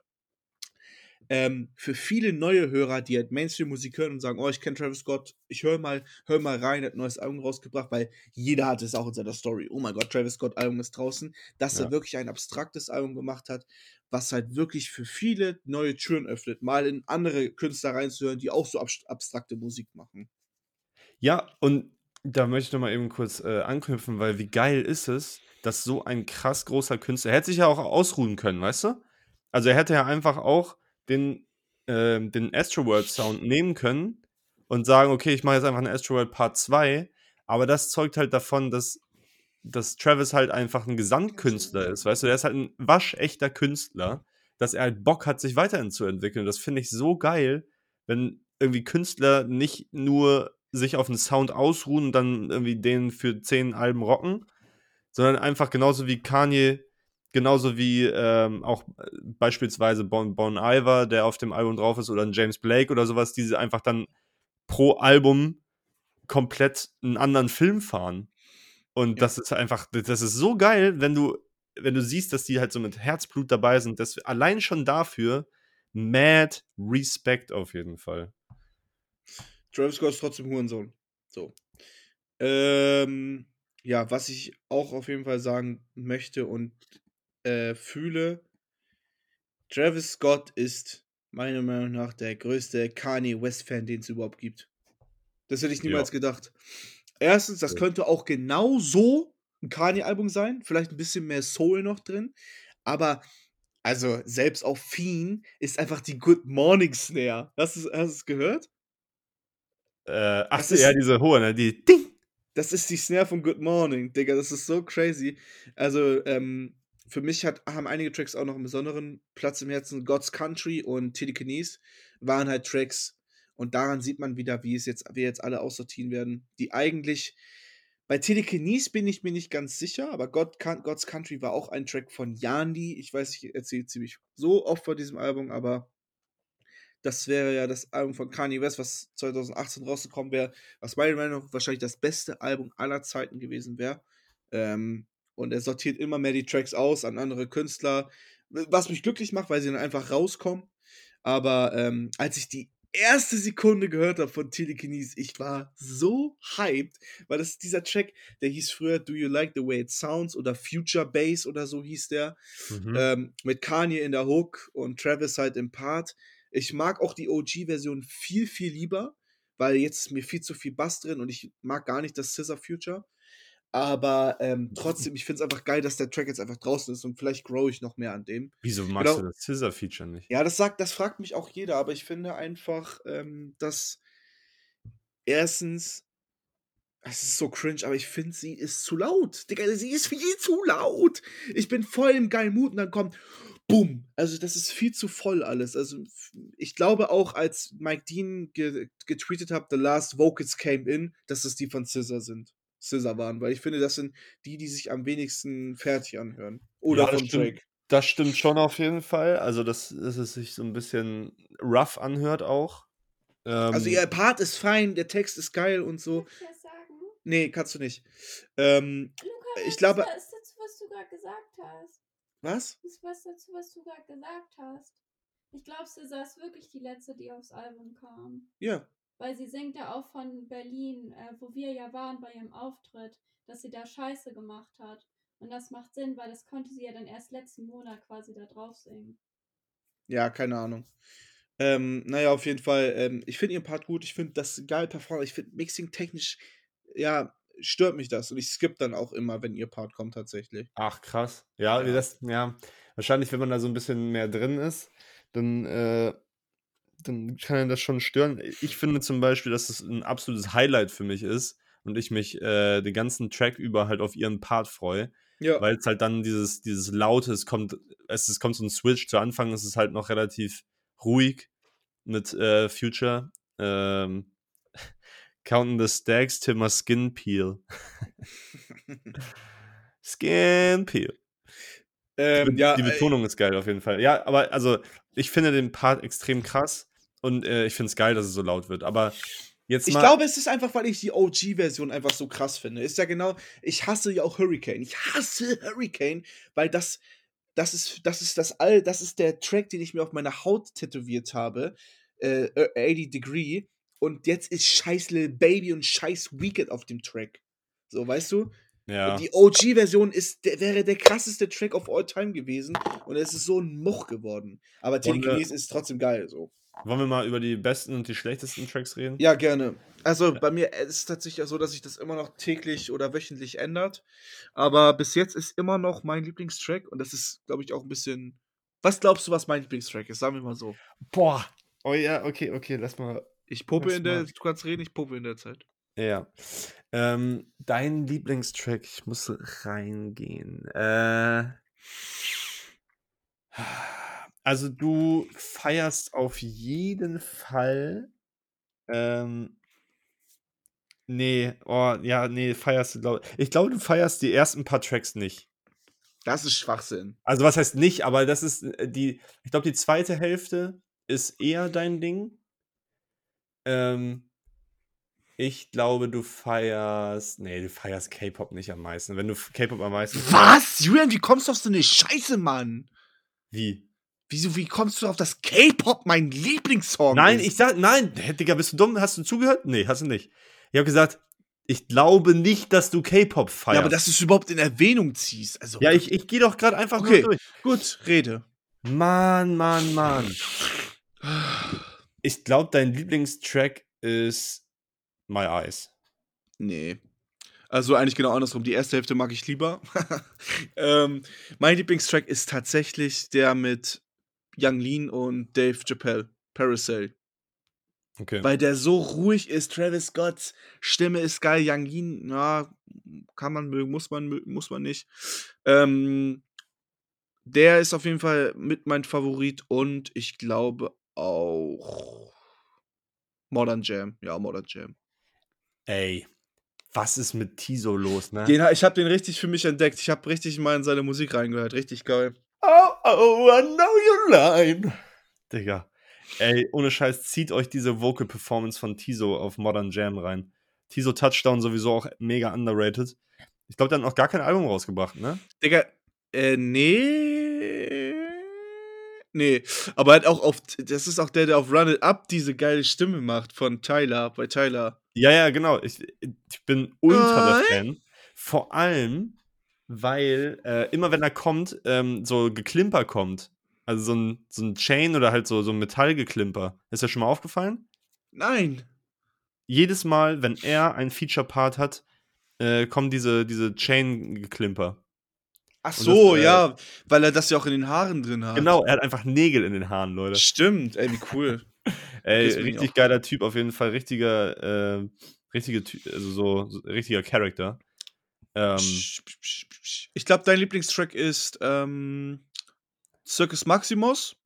ähm, für viele neue Hörer, die halt Mainstream-Musik hören und sagen: „Oh, ich kenne Travis Scott, ich höre mal höre mal rein, er hat 'n neues Album rausgebracht“, weil jeder hat es auch in seiner Story: „Oh mein Gott, Travis Scott-Album ist draußen“, dass er Ja. wirklich ein abstraktes Album gemacht hat, was halt wirklich für viele neue Türen öffnet, mal in andere Künstler reinzuhören, die auch so abst abstrakte Musik machen. Ja, und da möchte ich noch mal eben kurz, äh, anknüpfen, weil wie geil ist es, dass so ein krass großer Künstler er hätte sich ja auch ausruhen können, weißt du? Also, er hätte ja einfach auch den ähm, den Astroworld-Sound nehmen können und sagen: „Okay, ich mache jetzt einfach 'n Astroworld Part 2“, aber das zeugt halt davon, dass dass Travis halt einfach 'n Gesamtkünstler ist, weißt du? Er ist halt 'n waschechter Künstler, dass er halt Bock hat, sich weiterhin zu entwickeln. Das finde ich so geil, wenn irgendwie Künstler nicht nur sich auf 'n Sound ausruhen und dann irgendwie den für 10 Alben rocken, sondern einfach genauso wie Kanye, genauso wie, ähm, auch, äh, beispielsweise Bon Bon Iver, der auf dem Album drauf ist, oder 'n James Blake oder so was, die einfach dann pro Album komplett 'n anderen Film fahren. Und Ja. das ist einfach das ist so geil, wenn du wenn du siehst, dass die halt so mit Herzblut dabei sind. Das allein schon dafür mad Respekt auf jeden Fall. Travis Scott ist trotzdem Hurensohn. So. Ähm, ja, was ich auch auf jeden Fall sagen möchte und, äh, fühle Travis Scott ist meiner Meinung nach der größte Kanye West-Fan, den's überhaupt gibt. Das hätte ich Ja. niemals gedacht. 1. das Ja. könnte auch genauso 'n Kanye-Album sein, vielleicht 'n bisschen mehr Soul noch drin, aber also, selbst auf Fiend ist einfach die Good Morning Snare. Hast hast du's gehört? Äh, ach so, ja, diese hohe, ne? Die Ding. das ist die Snare von Good Morning, Digga, das ist so crazy. Also, ähm, für mich hat haben einige Tracks auch noch 'n besonderen Platz im Herzen. „God's Country“ und „Telekinesis“ waren halt Tracks und daran sieht man wieder, wie es jetzt wir jetzt alle aussortieren werden, die eigentlich bei „Telekinesis“ bin ich mir nicht ganz sicher, aber God „God's Country“ war auch ein Track von Yandhi. Ich weiß, ich erzähle ziemlich so oft von diesem Album, aber das wäre ja das Album von Kanye West, was 2018 rausgekommen wäre, was meiner Meinung nach wahrscheinlich das beste Album aller Zeiten gewesen wäre. Ähm, und er sortiert immer mehr die Tracks aus an andere Künstler, was mich glücklich macht, weil sie dann einfach rauskommen. Aber, ähm, als ich die erste Sekunde gehört habe von „Telekinesis“, ich war so hyped, weil das ist dieser Track, der hieß früher „Do You Like the Way It Sounds“ oder „Future Bass“ oder so hieß der, Mhm. ähm, mit Kanye in der Hook und Travis halt im Part. Ich mag auch die OG-Version viel, viel lieber, weil jetzt ist mir viel zu viel Bass drin und ich mag gar nicht das „SZA Future“. Aber, ähm, trotzdem, ich finde es einfach geil, dass der Track jetzt einfach draußen ist und vielleicht growe ich noch mehr an dem. Wieso magst du Genau. das SZA-Feature nicht? Ja, das sagt das fragt mich auch jeder, aber ich finde einfach, ähm, dass 1. es ist so cringe, aber ich finde, sie ist zu laut. Digga, sie ist viel zu laut. Ich bin voll im geilen Mut und dann kommt Bum. Also, das ist viel zu voll alles. Also, ich glaube auch, als Mike Dean ge getweetet hat: „The last vocals came in“, dass es die von SZA sind SZA waren, weil ich finde, das sind die, die sich am wenigsten fertig anhören. Oder Ja, das von stimmt Drake. das stimmt schon auf jeden Fall. Also, dass dass es sich so 'n bisschen rough anhört auch. Also, Ähm ihr Part ist fein, der Text ist geil und so. Darf ich was sagen? Ne, kannst du nicht. Ähm, Luca, ich was glaube ist dazu, was du grad gesagt hast? Was? Ist was dazu, was du grad gesagt hast? Ich glaube, SZA ist wirklich die Letzte, die aufs Album kam. Ja. Weil sie singt ja auch von Berlin, äh, wo wir ja waren bei ihrem Auftritt, dass sie da Scheiße gemacht hat. Und das macht Sinn, weil das konnte sie ja dann erst letzten Monat quasi da drauf singen. Ja, keine Ahnung. Ähm, na ja, auf jeden Fall, ähm, ich finde ihren Part gut. Ich finde das geil performt. Ich finde mixing-technisch, ja, stört mich das. Und ich skippe dann auch immer, wenn ihr Part kommt, tatsächlich. Ach, krass. Ja, Ja. das, ja. Wahrscheinlich, wenn man da so ein bisschen mehr drin ist, dann, äh, dann kann er das schon stören. Ich finde zum Beispiel, dass es ein absolutes Highlight für mich ist und ich mich äh, den ganzen Track über halt auf ihren Part freue, Ja. weil es halt dann dieses, dieses Laute, es kommt, es, es kommt so ein Switch. Zu Anfang ist es halt noch relativ ruhig mit äh, Future. Ähm, Counting the Stacks till my skin peel. Skin peel. Die, ähm, Be ja, die äh, Betonung ist geil auf jeden Fall. Ja, aber also ich finde den Part extrem krass und äh, ich finde es geil, dass es so laut wird. Aber jetzt Ich mal. glaube, es ist einfach, weil ich die OG-Version einfach so krass finde. Ist ja genau, ich hasse ja auch Hurricane. Ich hasse Hurricane, weil das, das ist, das ist das all, das ist der Track, den ich mir auf meine Haut tätowiert habe. Äh, 80 Degree. Und jetzt ist scheiß Lil Baby und scheiß Weekend auf dem Track. So, weißt du? ja. Und die OG-Version ist, der, wäre der krasseste Track of all time gewesen. Und es ist so ein Much geworden. Aber Telekinese ist trotzdem geil, so. Wollen wir mal über die besten und die schlechtesten Tracks reden? Ja, gerne. Also bei mir ist es tatsächlich so, dass sich das immer noch täglich oder wöchentlich ändert. Aber bis jetzt ist immer noch mein Lieblingstrack und das ist, glaube ich, auch ein bisschen. Was glaubst du, was mein Lieblingstrack ist? Sagen wir mal so. Boah. Oh ja, okay, okay, lass mal. Ich Lass in der. Du kannst reden, ich pope in der Zeit. Ja. Ähm, dein Lieblingstrack, ich muss reingehen. Äh, also du feierst auf jeden Fall. Ähm, nee, oh, ja, nee, feierst du, glaube ich. glaube, du feierst die ersten paar Tracks nicht. Das ist Schwachsinn. Also was heißt nicht, aber das ist äh, die, ich glaube, die zweite Hälfte ist eher dein Ding. Ähm, ich glaube, du feierst, nee, du feierst K-Pop nicht am meisten. Wenn du K-Pop am meisten Was? Julian, wie kommst du auf so eine Scheiße, Mann? Wie? Wieso, wie kommst du auf das K-Pop, mein Lieblingssong? Nein, ist? ich sag, nein, Digga, bist du dumm? Hast du zugehört? Nee, hast du nicht. Ich habe gesagt, ich glaube nicht, dass du K-Pop feierst. Ja, aber dass du es überhaupt in Erwähnung ziehst. Also, Ja, ich, ich gehe doch gerade einfach Okay. durch. gut, rede. Mann, Mann, Mann. Ich glaube, dein Lieblingstrack ist My Eyes. Nee. Also eigentlich genau andersrum. Die erste Hälfte mag ich lieber. ähm, mein Lieblingstrack ist tatsächlich der mit Young Lean und Dave Chappelle, Parasail. Okay. Weil der so ruhig ist. Travis Scott's Stimme ist geil. Young Lean, ja, kann man mögen, muss man mögen, muss man nicht. Ähm, der ist auf jeden Fall mit mein Favorit und ich glaube auch Modern Jam. Ja, Modern Jam. Ey, was ist mit Tiso los, ne? Den, ich habe den richtig für mich entdeckt. Ich habe richtig mal in seine Musik reingehört. Richtig geil. Oh, oh, I know you're lying. Digga. Ey, ohne Scheiß, zieht euch diese Vocal Performance von Tiso auf Modern Jam rein. Tiso Touchdown sowieso auch mega underrated. Ich glaube, der hat noch gar kein Album rausgebracht, ne? Digga, äh, nee. Nee, aber halt auch auf, das ist auch der, der auf Run It Up diese geile Stimme macht von Tyler, bei Tyler. Ja, ja, genau. Ich, ich bin ultra? Fan. Vor allem, weil äh, immer wenn er kommt, ähm, so Geklimper kommt. Also so ein, so ein Chain oder halt so, so ein Metallgeklimper. Ist das schon mal aufgefallen? Nein. Jedes Mal, wenn er ein Feature-Part hat, äh, kommen diese, diese Chain-Geklimper. Ach so, das, äh, ja, weil er das ja auch in den Haaren drin hat. Genau, er hat einfach Nägel in den Haaren, Leute. Stimmt, ey, wie cool. Ey, richtig geiler Typ, auf jeden Fall. Richtiger, äh, richtige, also so, so richtiger Charakter. Ähm, Ich glaube, dein Lieblingstrack ist ähm, Circus Maximus.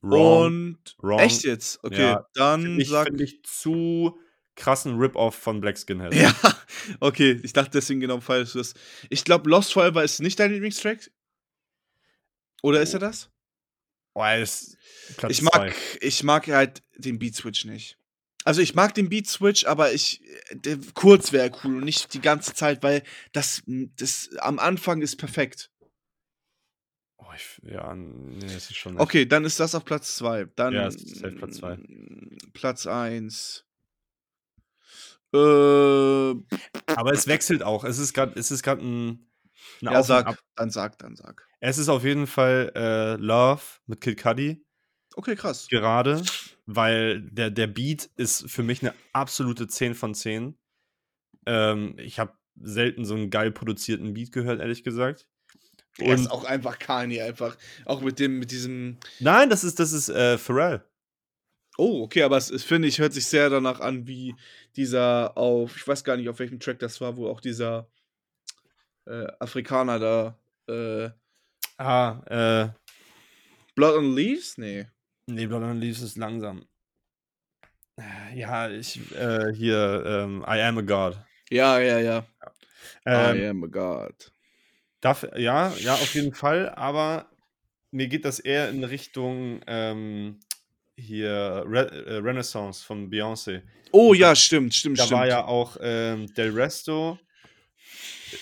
wrong. Und wrong. echt jetzt? Okay, Ja, dann Finde ich, sag find ich zu krassen Rip-Off von Black Skinhead. Ja, okay, ich dachte deswegen genau falsch. du das. Ich glaube, Lost Forever ist nicht dein Lieblingstrack. Oder ist er das? Oh, ist Platz Ich mag, zwei. ich mag halt den Beat Switch nicht. Also ich mag den Beat Switch, aber ich der, kurz wäre cool und nicht die ganze Zeit, weil das, das am Anfang ist perfekt. Oh, ich, ja, nee, das ist schon. Okay, dann ist das auf Platz 2. Dann Ja, es ist safe Platz zwei. Platz 1. Äh, Aber es wechselt auch. Es ist gerade, es ist gerade ein. ein ja, und sag, dann sag, dann sag. Es ist auf jeden Fall äh, Love mit Kid Cudi. Okay, krass. Gerade, weil der, der Beat ist für mich eine absolute 10 von 10. Ähm, ich habe selten so einen geil produzierten Beat gehört, ehrlich gesagt. Er ist Und auch einfach Kanye, einfach. Auch mit dem, mit diesem. nein, das ist, das ist äh, Pharrell. Oh, okay, aber es, es finde ich, hört sich sehr danach an, wie dieser auf, ich weiß gar nicht, auf welchem Track das war, wo auch dieser äh, Afrikaner da, äh, Ah, äh, Blood on Leaves? Nee. nee, Blood on Leaves ist langsam. Äh, Ja, ich, äh, hier, ähm, I am a God. Ja, ja, ja. Ähm, I am a God. Darf, ja, ja, auf jeden Fall, aber mir geht das eher in Richtung ähm, hier Re äh, Renaissance von Beyoncé. Oh ja, stimmt, stimmt, Da stimmt. war ja auch ähm, Del Resto,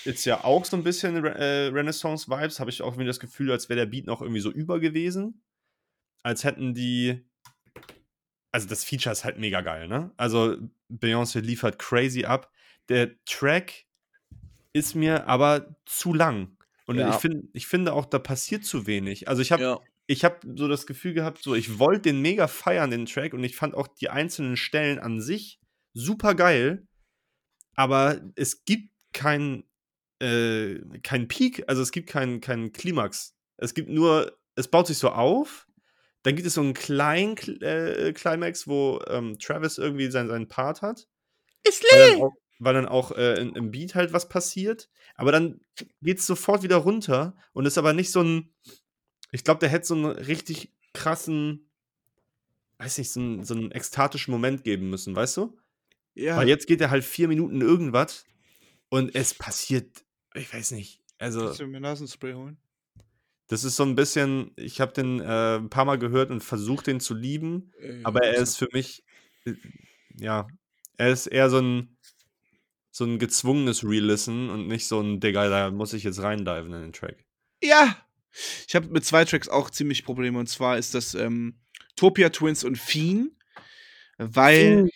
ist ja auch so ein bisschen Re äh, Renaissance-Vibes, habe ich auch irgendwie das Gefühl, als wäre der Beat noch irgendwie so über gewesen. Als hätten die. Also das Feature ist halt mega geil, ne? Also Beyoncé liefert crazy ab. Der Track ist mir aber zu lang. Und Ja. ich, find, ich finde auch, da passiert zu wenig. Also ich habe ja. Ich habe so das Gefühl gehabt, so ich wollte den mega feiern, den Track, und ich fand auch die einzelnen Stellen an sich super geil, aber es gibt keinen äh, kein Peak, also es gibt keinen keinen Klimax. Es gibt nur, es baut sich so auf, dann gibt es so einen kleinen Kl- äh, Climax, wo ähm, Travis irgendwie sein, seinen Part hat. Ist Weil dann auch, weil dann auch äh, in, im Beat halt was passiert. Aber dann geht es sofort wieder runter und ist aber nicht so ein. Ich glaube, der hätte so einen richtig krassen, weiß nicht, so einen, so einen ekstatischen Moment geben müssen, weißt du? Ja. Weil jetzt geht er halt vier Minuten irgendwas und es passiert, ich weiß nicht. Also, Kannst du mir Nasenspray holen? das ist so ein bisschen, ich habe den äh, ein paar Mal gehört und versucht, den zu lieben. Äh, Aber er ist für mich, äh, ja, er ist eher so ein, so ein gezwungenes Re-Listen und nicht so ein, Digga, da muss ich jetzt reindiven in den Track. Ja! Ich habe mit zwei Tracks auch ziemlich Probleme. Und zwar ist das ähm, Topia Twins und Fiend. Weil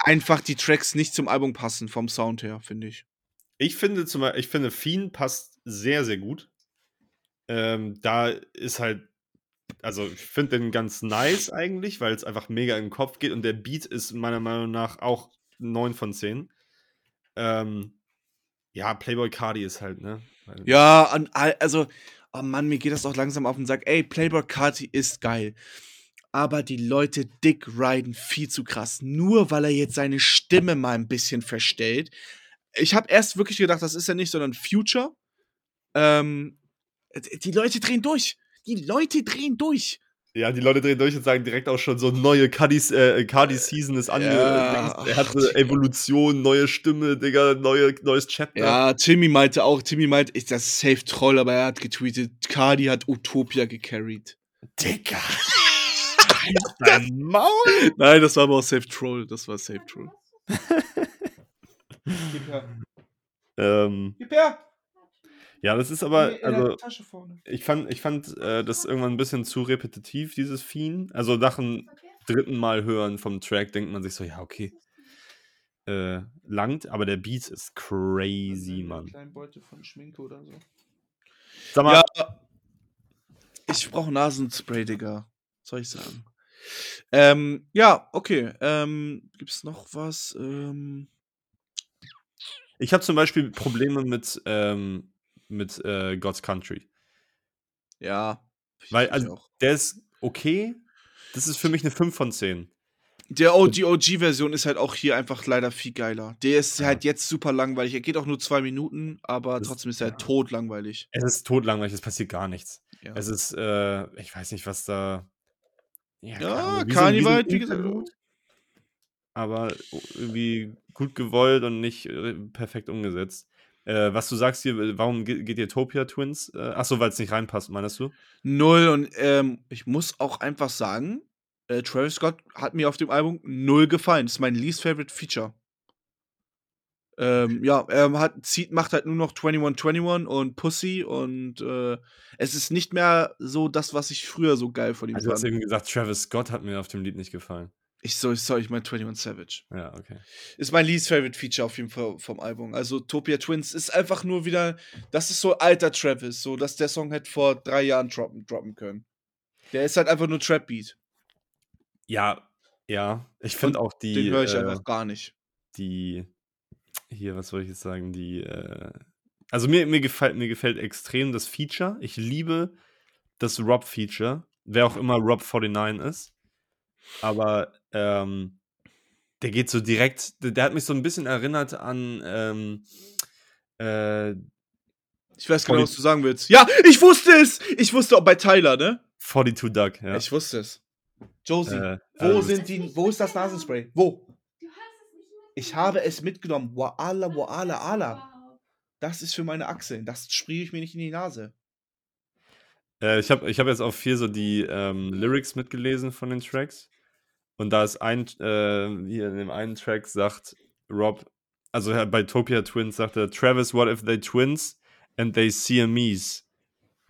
einfach die Tracks nicht zum Album passen, vom Sound her, finde ich. Ich finde zum Beispiel, ich finde, Fiend passt sehr, sehr gut. Ähm, da ist halt, also ich finde den ganz nice eigentlich, weil es einfach mega in den Kopf geht und der Beat ist meiner Meinung nach auch 9 von 10. Ähm, ja, Playboy Cardi ist halt, ne? Ja, also, oh Mann, mir geht das auch langsam auf den Sack. Ey, Playboy Carti ist geil. Aber die Leute dick riden viel zu krass. Nur weil er jetzt seine Stimme mal ein bisschen verstellt. Ich habe erst wirklich gedacht, das ist ja nicht, sondern Future. Ähm, die Leute drehen durch. Die Leute drehen durch. Ja, die Leute drehen durch und sagen direkt auch schon so neue Cardis, äh, Cardi Season ist ange. Ja, er Digga. Evolution, neue Stimme, Digga, neue, neues Chapter. Ja, Timmy meinte auch, Timmy meinte, ist das safe Troll, aber er hat getweetet, Cardi hat Utopia gecarried. Digga. Dein Maul. Nein, das war aber auch safe Troll. Das war safe Troll. Gib her. Ähm, Gib her. Ja, das ist aber, also, Tasche vorne. ich fand, ich fand äh, das irgendwann ein bisschen zu repetitiv, dieses Fiend. Also nach dem dritten Mal hören vom Track denkt man sich so, ja, okay. Äh, langt, aber der Beat ist crazy, Mann. Kleinen Beutel von Schminke oder so. Sag mal, Ja. Ich brauche Nasenspray, Digga. Soll ich sagen? Ähm, ja, okay. Ähm, gibt's noch was? Ähm, ich habe zum Beispiel Probleme mit, ähm, mit äh, God's Country. ja. Weil, also, auch. der ist okay. Das ist für mich eine 5 von 10. Der o die OG-Version ist halt auch hier einfach leider viel geiler. Der ist Ja. halt jetzt super langweilig. Er geht auch nur zwei Minuten, aber Das- trotzdem ist er halt ja. tot langweilig. Es ist totlangweilig, es passiert gar nichts. Ja. Es ist, äh, ich weiß nicht, was da. keine Ja, Ahnung, wie so wie so wie gesagt, Aber irgendwie gut gewollt und nicht äh, perfekt umgesetzt. Äh, was du sagst hier, äh, warum ge- geht dir Topia Twins? Äh, achso, weil es nicht reinpasst, meinst du? Null und ähm, ich muss auch einfach sagen, äh, Travis Scott hat mir auf dem Album null gefallen. Das ist mein least favorite Feature. Ähm, ja, er hat, zieht, macht halt nur noch 2121 und Pussy und äh, es ist nicht mehr so das, was ich früher so geil von ihm Also, du hast fand. eben gesagt, Travis Scott hat mir auf dem Lied nicht gefallen. Ich soll, sorry, ich meine 21 Savage. Ja, okay. Ist mein least favorite Feature auf jeden Fall vom Album. Also Topia Twins ist einfach nur wieder, das ist so alter Travis, so dass der Song hätte vor drei Jahren droppen, droppen können. Der ist halt einfach nur Trap Beat. Ja, ja. Ich finde auch die. Den höre ich äh, einfach gar nicht. die hier, was soll ich jetzt sagen, die, äh, also mir, mir, gefällt, mir gefällt extrem das Feature. Ich liebe das Rob-Feature, wer auch immer Rob49 ist. Aber ähm, der geht so direkt, der, hat mich so ein bisschen erinnert an ähm, äh, ich weiß genau, was du sagen willst. Ja, ich wusste es! Ich wusste auch bei Tyler, ne? 42 Duck, ja. Ich wusste es. Josie, äh, wo also sind die, wo ist das Nasenspray? Wo? Ich habe es mitgenommen. Wa'ala, wa'ala, ala. Das ist für meine Achseln. Das sprühe ich mir nicht in die Nase. Äh, ich habe ich hab jetzt auch viel so die ähm, Lyrics mitgelesen von den Tracks. Und da ist ein, äh, hier in dem einen Track sagt Rob, also bei Topia Twins sagt er, Travis, what if they twins and they Siamese,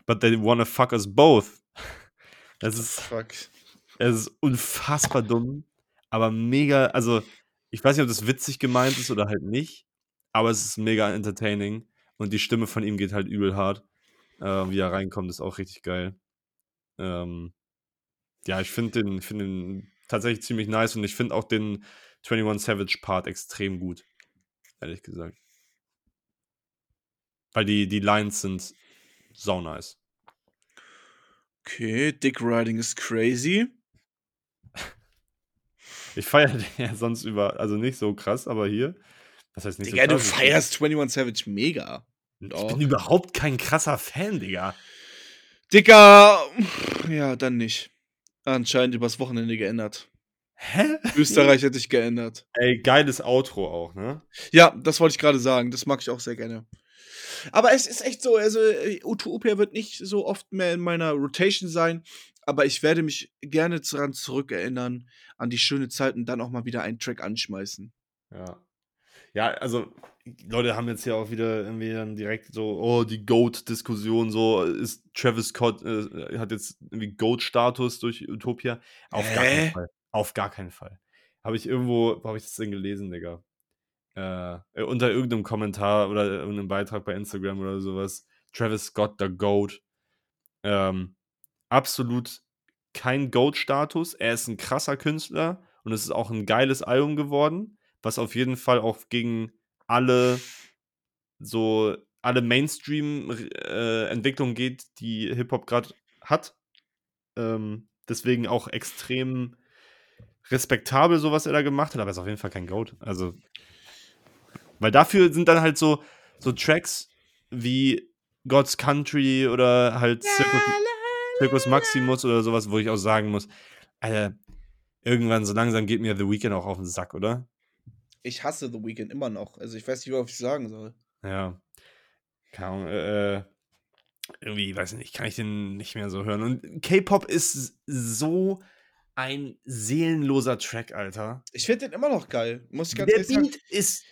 but they wanna fuck us both? Das ist, Fuck. Es ist unfassbar dumm, aber mega, also ich weiß nicht, ob das witzig gemeint ist oder halt nicht, aber es ist mega entertaining und die Stimme von ihm geht halt übel hart. Äh, wie er reinkommt, ist auch richtig geil. Ähm, ja, ich finde den, find den tatsächlich ziemlich nice und ich finde auch den 21 Savage Part extrem gut. Ehrlich gesagt. Weil die, die Lines sind sau nice. Okay, Dick Riding is crazy. Ich feiere den ja sonst über, also nicht so krass, aber hier. Das heißt nicht Digga, so krass. du feierst 21 Savage mega. Ich oh. bin überhaupt kein krasser Fan, Digga. Digga, ja, dann nicht. Anscheinend übers Wochenende geändert. Hä? Österreich hat sich geändert. Ey, geiles Outro auch, ne? Ja, das wollte ich gerade sagen. Das mag ich auch sehr gerne. Aber es ist echt so, also Utopia wird nicht so oft mehr in meiner Rotation sein, aber ich werde mich gerne daran zurückerinnern, an die schöne Zeit und dann auch mal wieder einen Track anschmeißen. Ja. Ja, also Leute haben jetzt ja auch wieder irgendwie dann direkt so, oh, die GOAT-Diskussion, so, ist Travis Scott, äh, hat jetzt irgendwie GOAT-Status durch Utopia? Auf Hä? gar keinen Fall. Auf gar keinen Fall. Habe ich irgendwo, wo habe ich das denn gelesen, Digga? Äh, unter irgendeinem Kommentar oder irgendeinem Beitrag bei Instagram oder sowas. Travis Scott, der GOAT. Ähm, absolut kein GOAT-Status. Er ist ein krasser Künstler und es ist auch ein geiles Album geworden, was auf jeden Fall auch gegen alle so alle Mainstream-Entwicklungen äh, geht, die Hip-Hop gerade hat. Ähm, deswegen auch extrem respektabel, so was er da gemacht hat, aber er ist auf jeden Fall kein Goat. Also, weil dafür sind dann halt so, so Tracks wie God's Country oder halt Circus, Circus Maximus oder sowas, wo ich auch sagen muss, Alter, irgendwann so langsam geht mir The Weeknd auch auf den Sack, oder? Ich hasse The Weeknd immer noch. Also ich weiß nicht, was ich sagen soll. Ja. Keine Ahnung, äh, irgendwie, weiß nicht, kann ich den nicht mehr so hören. Und K-Pop ist so ein seelenloser Track, Alter. Ich finde den immer noch geil. Muss ich ganz der Beat sagen. ist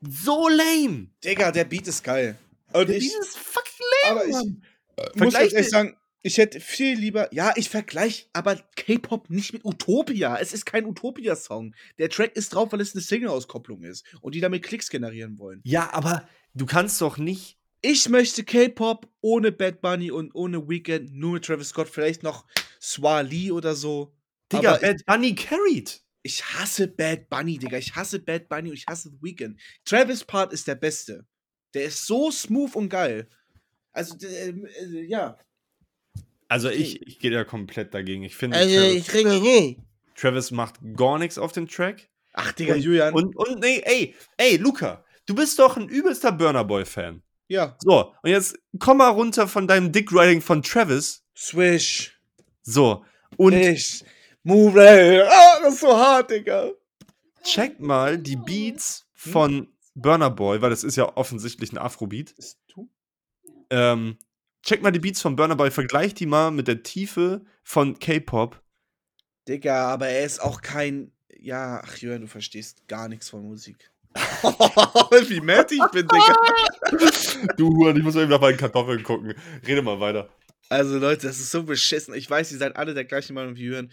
so lame. Digga, der Beat ist geil. Und der ich, Beat ist fucking lame. Aber ich Mann. muss ganz ehrlich sagen, ich hätte viel lieber, ja, ich vergleiche aber K-Pop nicht mit Utopia. Es ist kein Utopia-Song. Der Track ist drauf, weil es eine Single-Auskopplung ist und die damit Klicks generieren wollen. Ja, aber du kannst doch nicht. Ich möchte K-Pop ohne Bad Bunny und ohne Weekend, nur mit Travis Scott, vielleicht noch Swali oder so. Digga, aber Bad Bunny carried. Ich hasse Bad Bunny, Digga. Ich hasse Bad Bunny und ich hasse The Weeknd. Travis Part ist der Beste. Der ist so smooth und geil. Also, äh, äh, ja. Also ich, ich gehe da komplett dagegen. Ich finde, also, Travis, ich rede nie. Travis macht gar nichts auf dem Track. Ach, Digga, und, Julian. Und, und nee, ey, ey, Luca, du bist doch ein übelster Burner Boy-Fan. Ja. So, und jetzt komm mal runter von deinem Dick-Riding von Travis. Swish. So, und. Swish. Move, ey. Ah, das ist so hart, Digga. Check mal die Beats hm? von Burner Boy, weil das ist ja offensichtlich ein Afrobeat. Ist du? Ähm, check mal die Beats von Burner Boy, vergleich die mal mit der Tiefe von K-Pop. Digga, aber er ist auch kein. Ja, ach Jörn, du verstehst gar nichts von Musik. Wie mad ich bin, Digga. du Huren, ich muss eben nach meinen Kartoffeln gucken. Rede mal weiter. Also Leute, das ist so beschissen. Ich weiß, ihr seid alle der gleichen Meinung wie Jörn.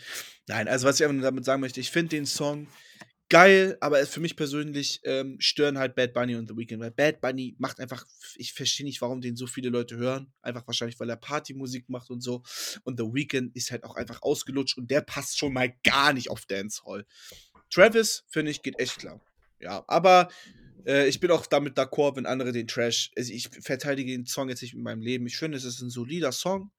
Nein, also was ich damit sagen möchte, ich finde den Song geil, aber für mich persönlich ähm, stören halt Bad Bunny und The Weeknd, weil Bad Bunny macht einfach, ich verstehe nicht, warum den so viele Leute hören, einfach wahrscheinlich, weil er Partymusik macht und so und The Weeknd ist halt auch einfach ausgelutscht und der passt schon mal gar nicht auf Dancehall. Travis, finde ich, geht echt klar. Ja, aber Äh, ich bin auch damit d'accord, wenn andere den Trash. Also ich verteidige den Song jetzt nicht mit meinem Leben. Ich finde, es ist ein solider Song.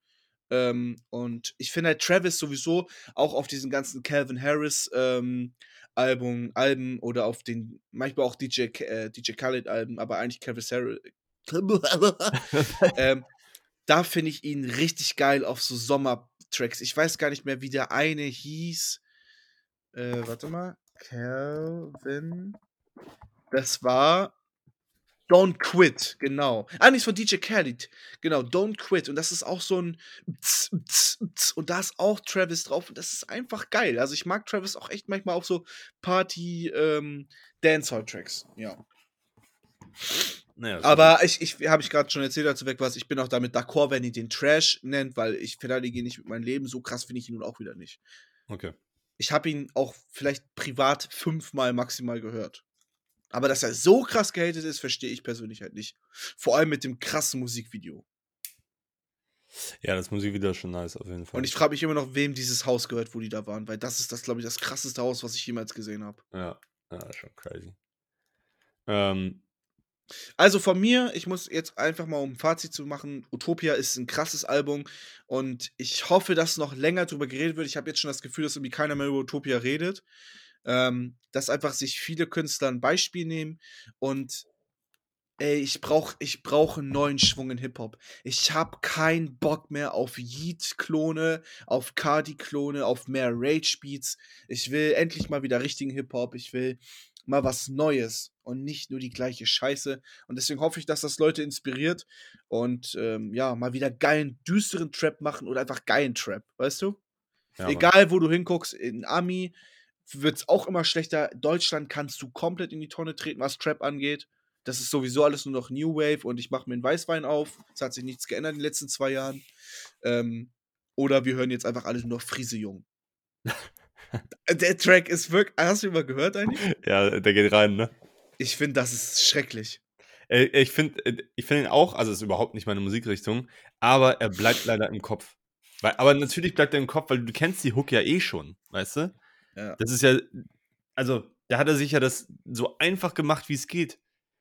Ähm, und ich finde halt Travis sowieso auch auf diesen ganzen Calvin Harris ähm, Album, Alben oder auf den, manchmal auch DJ, äh, DJ Khaled Alben, aber eigentlich Travis Harris. ähm, da finde ich ihn richtig geil auf so Sommertracks. Ich weiß gar nicht mehr, wie der eine hieß. Äh, warte mal. Calvin. Das war Don't Quit, genau. Ah, nicht von DJ Khaled. Genau, Don't Quit. Und das ist auch so ein Tz, Tz, Tz, und da ist auch Travis drauf und das ist einfach geil. Also ich mag Travis auch echt manchmal auf so Party ähm, Dancehall-Tracks. Ja. Naja, Aber ich, ich habe ich gerade schon erzählt, als du weg warst, ich bin auch damit d'accord, wenn ihr den Trash nennt, weil ich verteidige ihn nicht mit meinem Leben. So krass finde ich ihn nun auch wieder nicht. Okay. Ich habe ihn auch vielleicht privat fünfmal maximal gehört. Aber dass er so krass gehatet ist, verstehe ich persönlich halt nicht. Vor allem mit dem krassen Musikvideo. Ja, das Musikvideo ist schon nice, auf jeden Fall. Und ich frage mich immer noch, wem dieses Haus gehört, wo die da waren, weil das ist das, glaube ich, das krasseste Haus, was ich jemals gesehen habe. ja, ja, schon crazy. Ähm, Also von mir, ich muss jetzt einfach mal um ein Fazit zu machen, Utopia ist ein krasses Album und ich hoffe, dass noch länger drüber geredet wird. Ich habe jetzt schon das Gefühl, dass irgendwie keiner mehr über Utopia redet. Ähm, dass einfach sich viele Künstler ein Beispiel nehmen und ey, ich brauche ich brauch einen neuen Schwung in Hip-Hop. Ich habe keinen Bock mehr auf Yeet-Klone, auf Cardi-Klone, auf mehr Rage-Beats. Ich will endlich mal wieder richtigen Hip-Hop. Ich will mal was Neues und nicht nur die gleiche Scheiße. Und deswegen hoffe ich, dass das Leute inspiriert und ähm, ja, mal wieder geilen, düsteren Trap machen oder einfach geilen Trap, weißt du? ja. Egal, wo du hinguckst, in Ami wird es auch immer schlechter. Deutschland kannst du komplett in die Tonne treten, was Trap angeht. Das ist sowieso alles nur noch New Wave und ich mache mir einen Weißwein auf. Es hat sich nichts geändert in den letzten zwei Jahren. Ähm, oder wir hören jetzt einfach alle nur noch Friese Jung. Der Track ist wirklich. Hast du ihn mal gehört eigentlich? ja, der geht rein, ne? Ich finde, das ist schrecklich. Äh, Ich finde ich find ihn auch, also ist überhaupt nicht meine Musikrichtung, aber er bleibt leider im Kopf. Weil, aber natürlich bleibt er im Kopf, weil du kennst die Hook ja eh schon, weißt du? Ja. Das ist ja, also, da hat er sich ja das so einfach gemacht, wie es geht.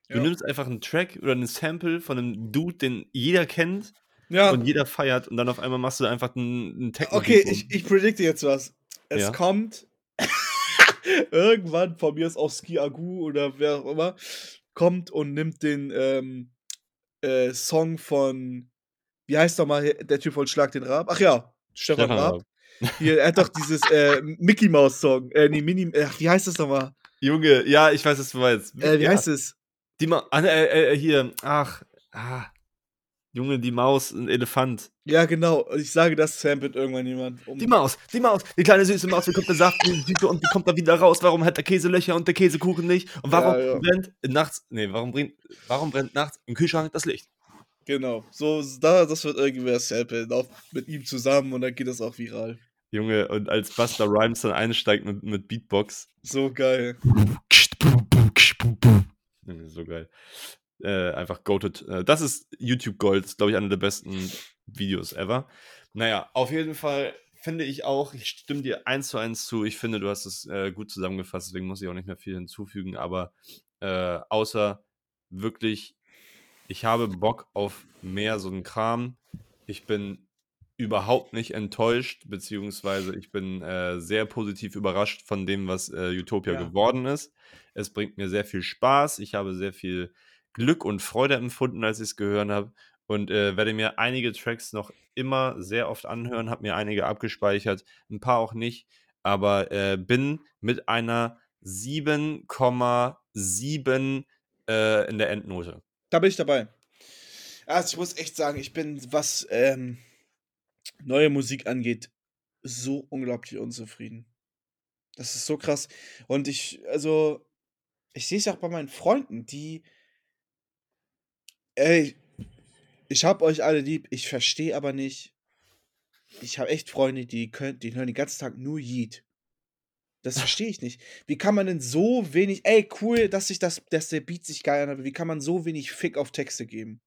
Du Ja. nimmst einfach einen Track oder einen Sample von einem Dude, den jeder kennt Ja, und jeder feiert und dann auf einmal machst du einfach einen, einen Techno. okay, ich, ich predikte jetzt was. Es Ja. kommt irgendwann, von mir ist auch Ski Agu oder wer auch immer, kommt und nimmt den ähm, äh, Song von, wie heißt doch mal der Typ von Schlag den Raab? Ach ja, Stefan, Stefan Raab. Raab. Hier, er hat doch dieses äh, Mickey Mouse Song, äh, nee, Mini, äh, wie heißt das nochmal? Junge, ja, ich weiß, was du meinst. Äh, wie ja, heißt es? Die Ma ah, äh, äh, hier, ach, ah, Junge, die Maus, ein Elefant. Ja, genau. Ich sage, das samplet irgendwann jemand. Um Die Maus, die Maus, die kleine süße Maus bekommt den Saft in die Tüte und die kommt da wieder raus. Warum hat der Käse Löcher und der Käsekuchen nicht? Und warum Ja, ja. brennt nachts, nee, warum brennt, warum brennt nachts im Kühlschrank das Licht? Genau. So, da, das wird irgendwer samplen, auch mit ihm zusammen und dann geht das auch viral. Junge, und als Buster Rhymes dann einsteigt mit, mit Beatbox. So geil. So geil. Äh, einfach goated. Äh, das ist YouTube Gold, glaube ich, einer der besten Videos ever. Naja, auf jeden Fall finde ich auch, ich stimme dir eins zu eins zu. Ich finde, du hast es äh, gut zusammengefasst, deswegen muss ich auch nicht mehr viel hinzufügen, aber äh, außer wirklich, ich habe Bock auf mehr so einen Kram. Ich bin überhaupt nicht enttäuscht, beziehungsweise ich bin äh, sehr positiv überrascht von dem, was äh, Utopia Ja. geworden ist. Es bringt mir sehr viel Spaß. Ich habe sehr viel Glück und Freude empfunden, als ich es gehört habe. Und äh, werde mir einige Tracks noch immer sehr oft anhören, habe mir einige abgespeichert, ein paar auch nicht, aber äh, bin mit einer 7,7 äh, in der Endnote. Da bin ich dabei. Also ich muss echt sagen, ich bin, was ähm, neue Musik angeht, so unglaublich unzufrieden. Das ist so krass. Und ich, also, ich sehe es auch bei meinen Freunden, die, ey, ich hab euch alle lieb, ich verstehe aber nicht. Ich habe echt Freunde, die können, die hören den ganzen Tag nur Yeet. Das verstehe ich nicht. Wie kann man denn so wenig, ey, cool, dass sich das, dass der Beat sich geil anhört, aber wie kann man so wenig Fick auf Texte geben?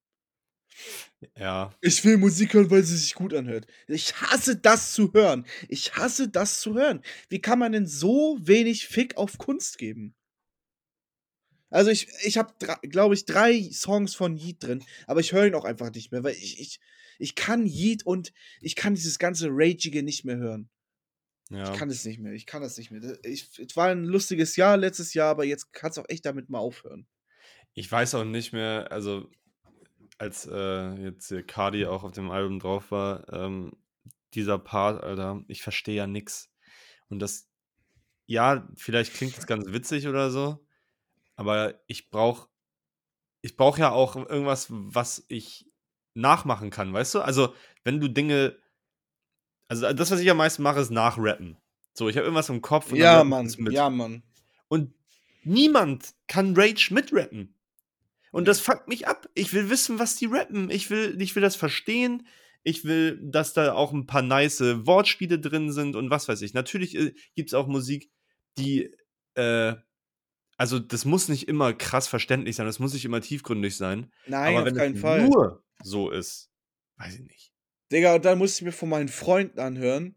Ja, Ich will Musik hören, weil sie sich gut anhört. Ich hasse das zu hören. Ich hasse das zu hören. Wie kann man denn so wenig Fick auf Kunst geben? Also ich, ich habe, glaube ich, drei Songs von Yeet drin, aber ich höre ihn auch einfach nicht mehr, weil ich, ich, ich kann Yeet und ich kann dieses ganze Ragige nicht mehr hören. Ja. Ich kann es nicht mehr, ich kann das nicht mehr. Ich, es war ein lustiges Jahr letztes Jahr, aber jetzt kann es auch echt damit mal aufhören. Ich weiß auch nicht mehr, also als äh, jetzt hier Cardi auch auf dem Album drauf war, ähm, dieser Part, Alter, ich verstehe ja nix. Und das, ja, vielleicht klingt das ganz witzig oder so, aber ich brauche ich brauch ja auch irgendwas, was ich nachmachen kann, weißt du? Also, wenn du Dinge, also das, was ich am meisten mache, ist nachrappen. So, ich habe irgendwas im Kopf. Und ja, Mann, ja, Mann. Und niemand kann Rage mitrappen. Und das fuckt mich ab. Ich will wissen, was die rappen. Ich will, ich will das verstehen. Ich will, dass da auch ein paar nice Wortspiele drin sind und was weiß ich. Natürlich äh, gibt es auch Musik, die, äh, also das muss nicht immer krass verständlich sein, das muss nicht immer tiefgründig sein. Nein, aber auf wenn keinen es Fall. nur so ist, weiß ich nicht. Digga, und dann musste ich mir von meinen Freunden anhören,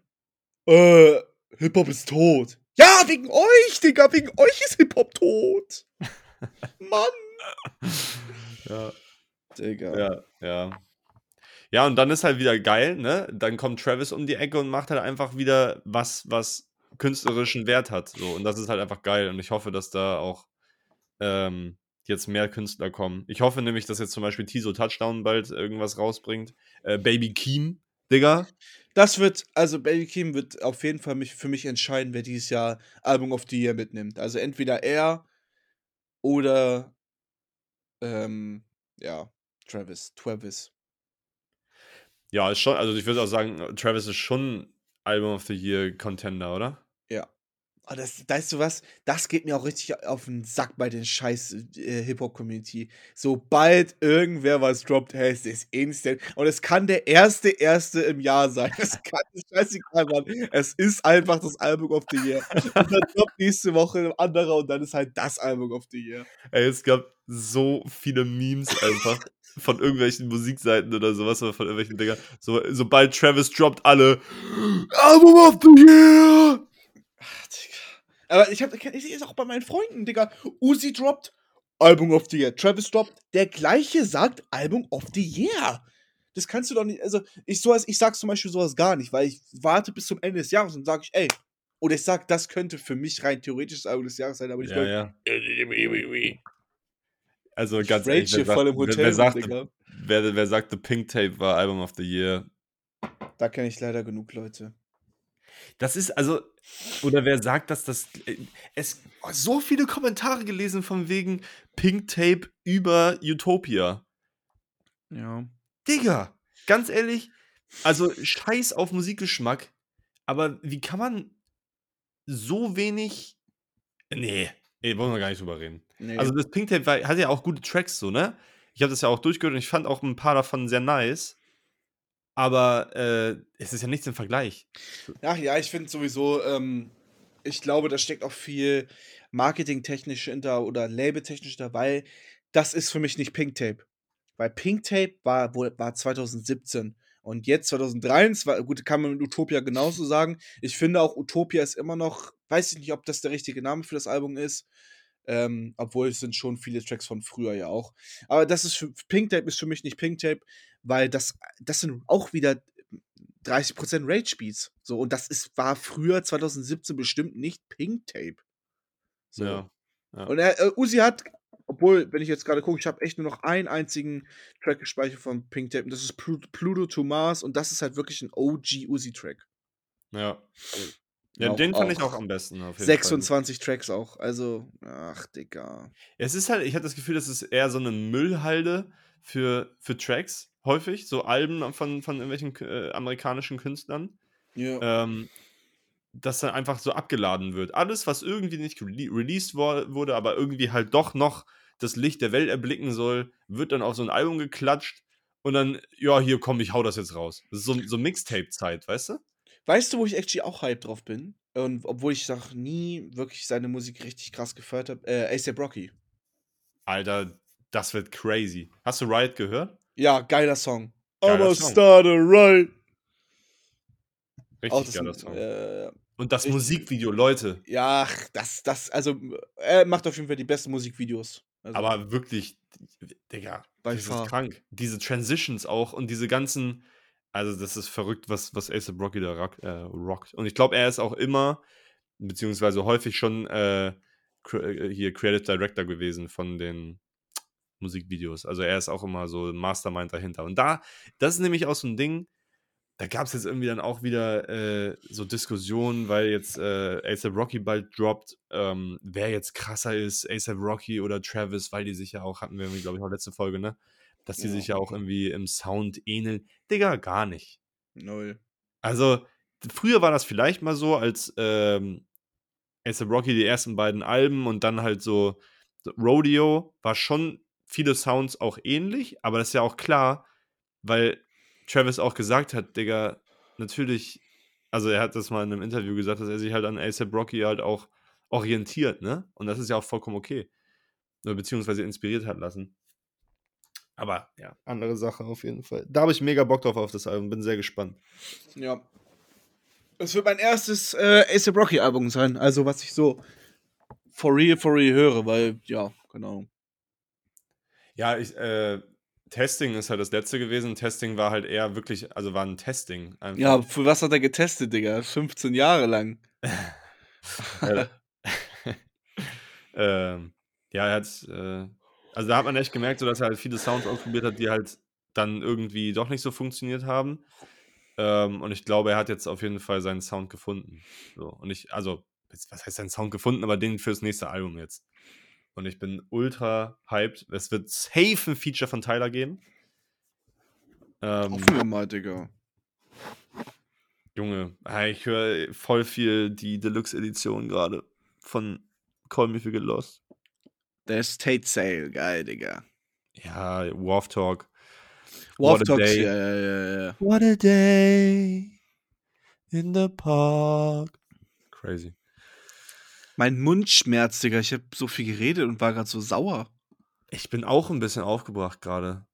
äh, Hip-Hop ist tot. Ja, wegen euch, Digga, wegen euch ist Hip-Hop tot. Mann. Ja. Digga. Ja, ja. Ja, und dann ist halt wieder geil, ne? Dann kommt Travis um die Ecke und macht halt einfach wieder was, was künstlerischen Wert hat. So. Und das ist halt einfach geil. Und ich hoffe, dass da auch ähm, jetzt mehr Künstler kommen. Ich hoffe nämlich, dass jetzt zum Beispiel Tiso Touchdown bald irgendwas rausbringt. Äh, Baby Keem, Digga. Das wird, also Baby Keem wird auf jeden Fall mich, für mich entscheiden, wer dieses Jahr Album of the Year mitnimmt. Also entweder er oder ähm, ja, Travis, Travis. Ja, ist schon, also ich würde auch sagen, Travis ist schon Album of the Year Contender, oder? Oh, das, weißt du was? Das geht mir auch richtig auf den Sack bei den scheiß äh, Hip-Hop-Community. Sobald irgendwer was droppt, hey, es ist instant. Und es kann der erste, erste im Jahr sein. Es kann, scheißegal, Mann. Es ist einfach das Album of the Year. Und dann droppt nächste Woche ein anderer und dann ist halt das Album of the Year. Ey, es gab so viele Memes einfach von irgendwelchen Musikseiten oder sowas oder von irgendwelchen Dingern. So, sobald Travis droppt, alle Album of the Year! Ach, Digga. Aber ich habe, ich sehe es auch bei meinen Freunden, Digga. Uzi droppt Album of the Year. Travis droppt, der gleiche sagt Album of the Year. Das kannst du doch nicht, also ich, sowas, ich sag zum Beispiel sowas gar nicht, weil ich warte bis zum Ende des Jahres und sage ich, ey, oder ich sag, das könnte für mich rein theoretisch das Album des Jahres sein, aber ich Ja, ja. Also ganz ehrlich, wer, voll im sagt, wer, Hotel, wer, sagt, Digga. wer, wer sagte Pink Tape war Album of the Year? Da kenne ich leider genug Leute. Das ist also, oder wer sagt, dass das. äh, Es so viele Kommentare gelesen von wegen Pink Tape über Utopia. Ja. Digga, ganz ehrlich, also scheiß auf Musikgeschmack, aber wie kann man so wenig. Nee, ey, wollen wir gar nicht drüber reden. Nee. Also das Pink Tape war, hat ja auch gute Tracks so, ne? Ich habe das ja auch durchgehört und ich fand auch ein paar davon sehr nice. Aber äh, es ist ja nichts im Vergleich. Ach ja, ich finde sowieso, ähm, ich glaube, da steckt auch viel marketingtechnisch hinter oder labeltechnisch hinter, weil das ist für mich nicht Pink Tape. Weil Pink Tape war, war 2017 und jetzt 2023, gut, kann man mit Utopia genauso sagen. Ich finde auch Utopia ist immer noch, weiß ich nicht, ob das der richtige Name für das Album ist. Ähm, obwohl es sind schon viele Tracks von früher ja auch. Aber das ist für, Pink Tape ist für mich nicht Pink Tape, weil das, das sind auch wieder 30% Rage Beats. So, und das ist, war früher 2017 bestimmt nicht Pink Tape. So. Ja. ja. Und er, äh, Uzi hat, obwohl, wenn ich jetzt gerade gucke, ich habe echt nur noch einen einzigen Track gespeichert von Pink Tape und das ist Plu Pluto to Mars und das ist halt wirklich ein OG Uzi-Track. Ja. Ja, Auch- den fand ich auch am besten. Auf jeden 26 Tracks auch. Also, ach, Digga. Fall. Es ist halt, ich hatte das Gefühl, das ist eher so eine Müllhalde für, für Tracks, häufig. So Alben von, von irgendwelchen äh, amerikanischen Künstlern. Ja. ähm, dass dann einfach so abgeladen wird. Alles, was irgendwie nicht rele released wurde, aber irgendwie halt doch noch das Licht der Welt erblicken soll, wird dann auf so ein Album geklatscht und dann, ja, hier komm, ich hau das jetzt raus. Das ist so, so Mixtape-Zeit, weißt du? Weißt du, wo ich actually auch hype drauf bin? Und obwohl ich sag, nie wirklich seine Musik richtig krass gefeiert habe, äh, A$AP Rocky. Alter, das wird crazy. Hast du Riot gehört? Ja, geiler Song. Geiler I'ma Song. start a right. Richtig Auch das, geiler Song. äh, Und das Ich- Musikvideo, Leute. Ja, ach, das, das, also, er macht auf jeden Fall die besten Musikvideos. Also, Aber wirklich, Digga, das ist krank. Diese Transitions auch und diese ganzen, also das ist verrückt, was, was ASAP Rocky da rock, äh, rockt. Und ich glaube, er ist auch immer, beziehungsweise häufig schon äh, äh, hier Creative Director gewesen von den Musikvideos. Also er ist auch immer so Mastermind dahinter. Und da, das ist nämlich auch so ein Ding, da gab es jetzt irgendwie dann auch wieder äh, so Diskussionen, weil jetzt äh, ASAP Rocky bald droppt, ähm, wer jetzt krasser ist, ASAP Rocky oder Travis, weil die sich ja auch, hatten wir glaube ich, auch letzte Folge, ne? Dass die Ja. sich ja auch irgendwie im Sound ähneln. Digga, gar nicht. null. Also, früher war das vielleicht mal so, als ähm, ASAP Rocky die ersten beiden Alben und dann halt so so Rodeo, war schon viele Sounds auch ähnlich, aber das ist ja auch klar, weil Travis auch gesagt hat, Digga, natürlich, also er hat das mal in einem Interview gesagt, dass er sich halt an ASAP Rocky halt auch orientiert, ne? Und das ist ja auch vollkommen okay. Oder beziehungsweise inspiriert hat lassen. Aber ja, andere Sache auf jeden Fall. Da habe ich mega Bock drauf auf das Album, bin sehr gespannt. Ja. Es wird mein erstes äh, ASAP Rocky Album sein. Also, was ich so for real, for real höre, weil, ja, genau. Ja, ich, äh, Testing ist halt das letzte gewesen. Testing war halt eher wirklich, also war ein Testing einfach. Ja, für was hat er getestet, Digga? 15 Jahre lang. Äh, ähm, ja, er hat, äh, also da hat man echt gemerkt, so dass er halt viele Sounds ausprobiert hat, die halt dann irgendwie doch nicht so funktioniert haben. Ähm, und ich glaube, er hat jetzt auf jeden Fall seinen Sound gefunden. So, und ich, also, was heißt seinen Sound gefunden, aber den fürs nächste Album jetzt. Und ich bin ultra hyped. Es wird safe ein Feature von Tyler geben. Ähm, Hoffen wir mal, Digga. Junge, ich höre voll viel die Deluxe-Edition gerade von Call Me If You Get Lost. Der State Sale, geil, Digga. Ja, Warf Talk. Day. ja, ja, ja, ja. What a day in the park. Crazy. Mein Mund schmerzt, Digga. Ich habe so viel geredet und war gerade so sauer. Ich bin auch ein bisschen aufgebracht gerade.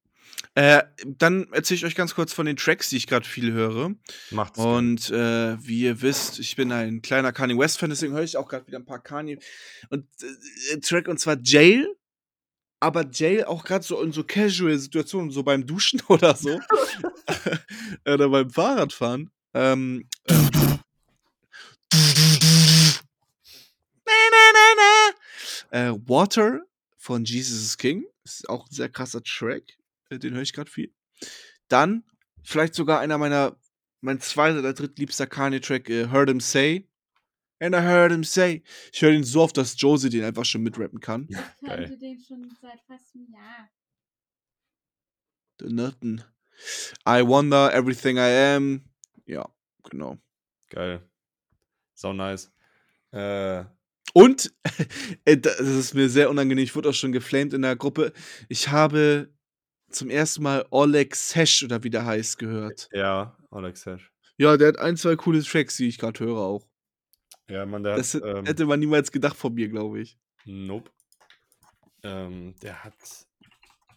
Äh, dann erzähle ich euch ganz kurz von den Tracks, die ich gerade viel höre. Macht's. Und äh, wie ihr wisst, ich bin ein kleiner Kanye West-Fan, deswegen höre ich auch gerade wieder ein paar Kanye. Und äh, Track und zwar Jail. Aber Jail auch gerade so in so Casual-Situationen, so beim Duschen oder so. oder beim Fahrradfahren. Ähm, ähm. Äh, Water von Jesus is King. Ist auch ein sehr krasser Track. Äh, Den höre ich gerade viel. Dann vielleicht sogar einer meiner, mein zweiter oder drittliebster Kanye-Track, äh, Heard Him Say. And I heard him say. Ich höre ihn so oft, dass Josie den einfach schon mitrappen kann. Ich kannte den schon seit fast einem Jahr. The Nothing. I wonder everything I am. Ja, genau. Geil. Sau nice. Äh, Und, äh, das ist mir sehr unangenehm, ich wurde auch schon geflamed in der Gruppe. Ich habe zum ersten Mal Oleg Sesh oder wie der heißt gehört. ja, Alex Hash. Ja, der hat ein, zwei coole Tracks, die ich gerade höre auch. Ja, man, der Das hat. Ähm, hätte man niemals gedacht von mir, glaube ich. nope. Ähm, der hat.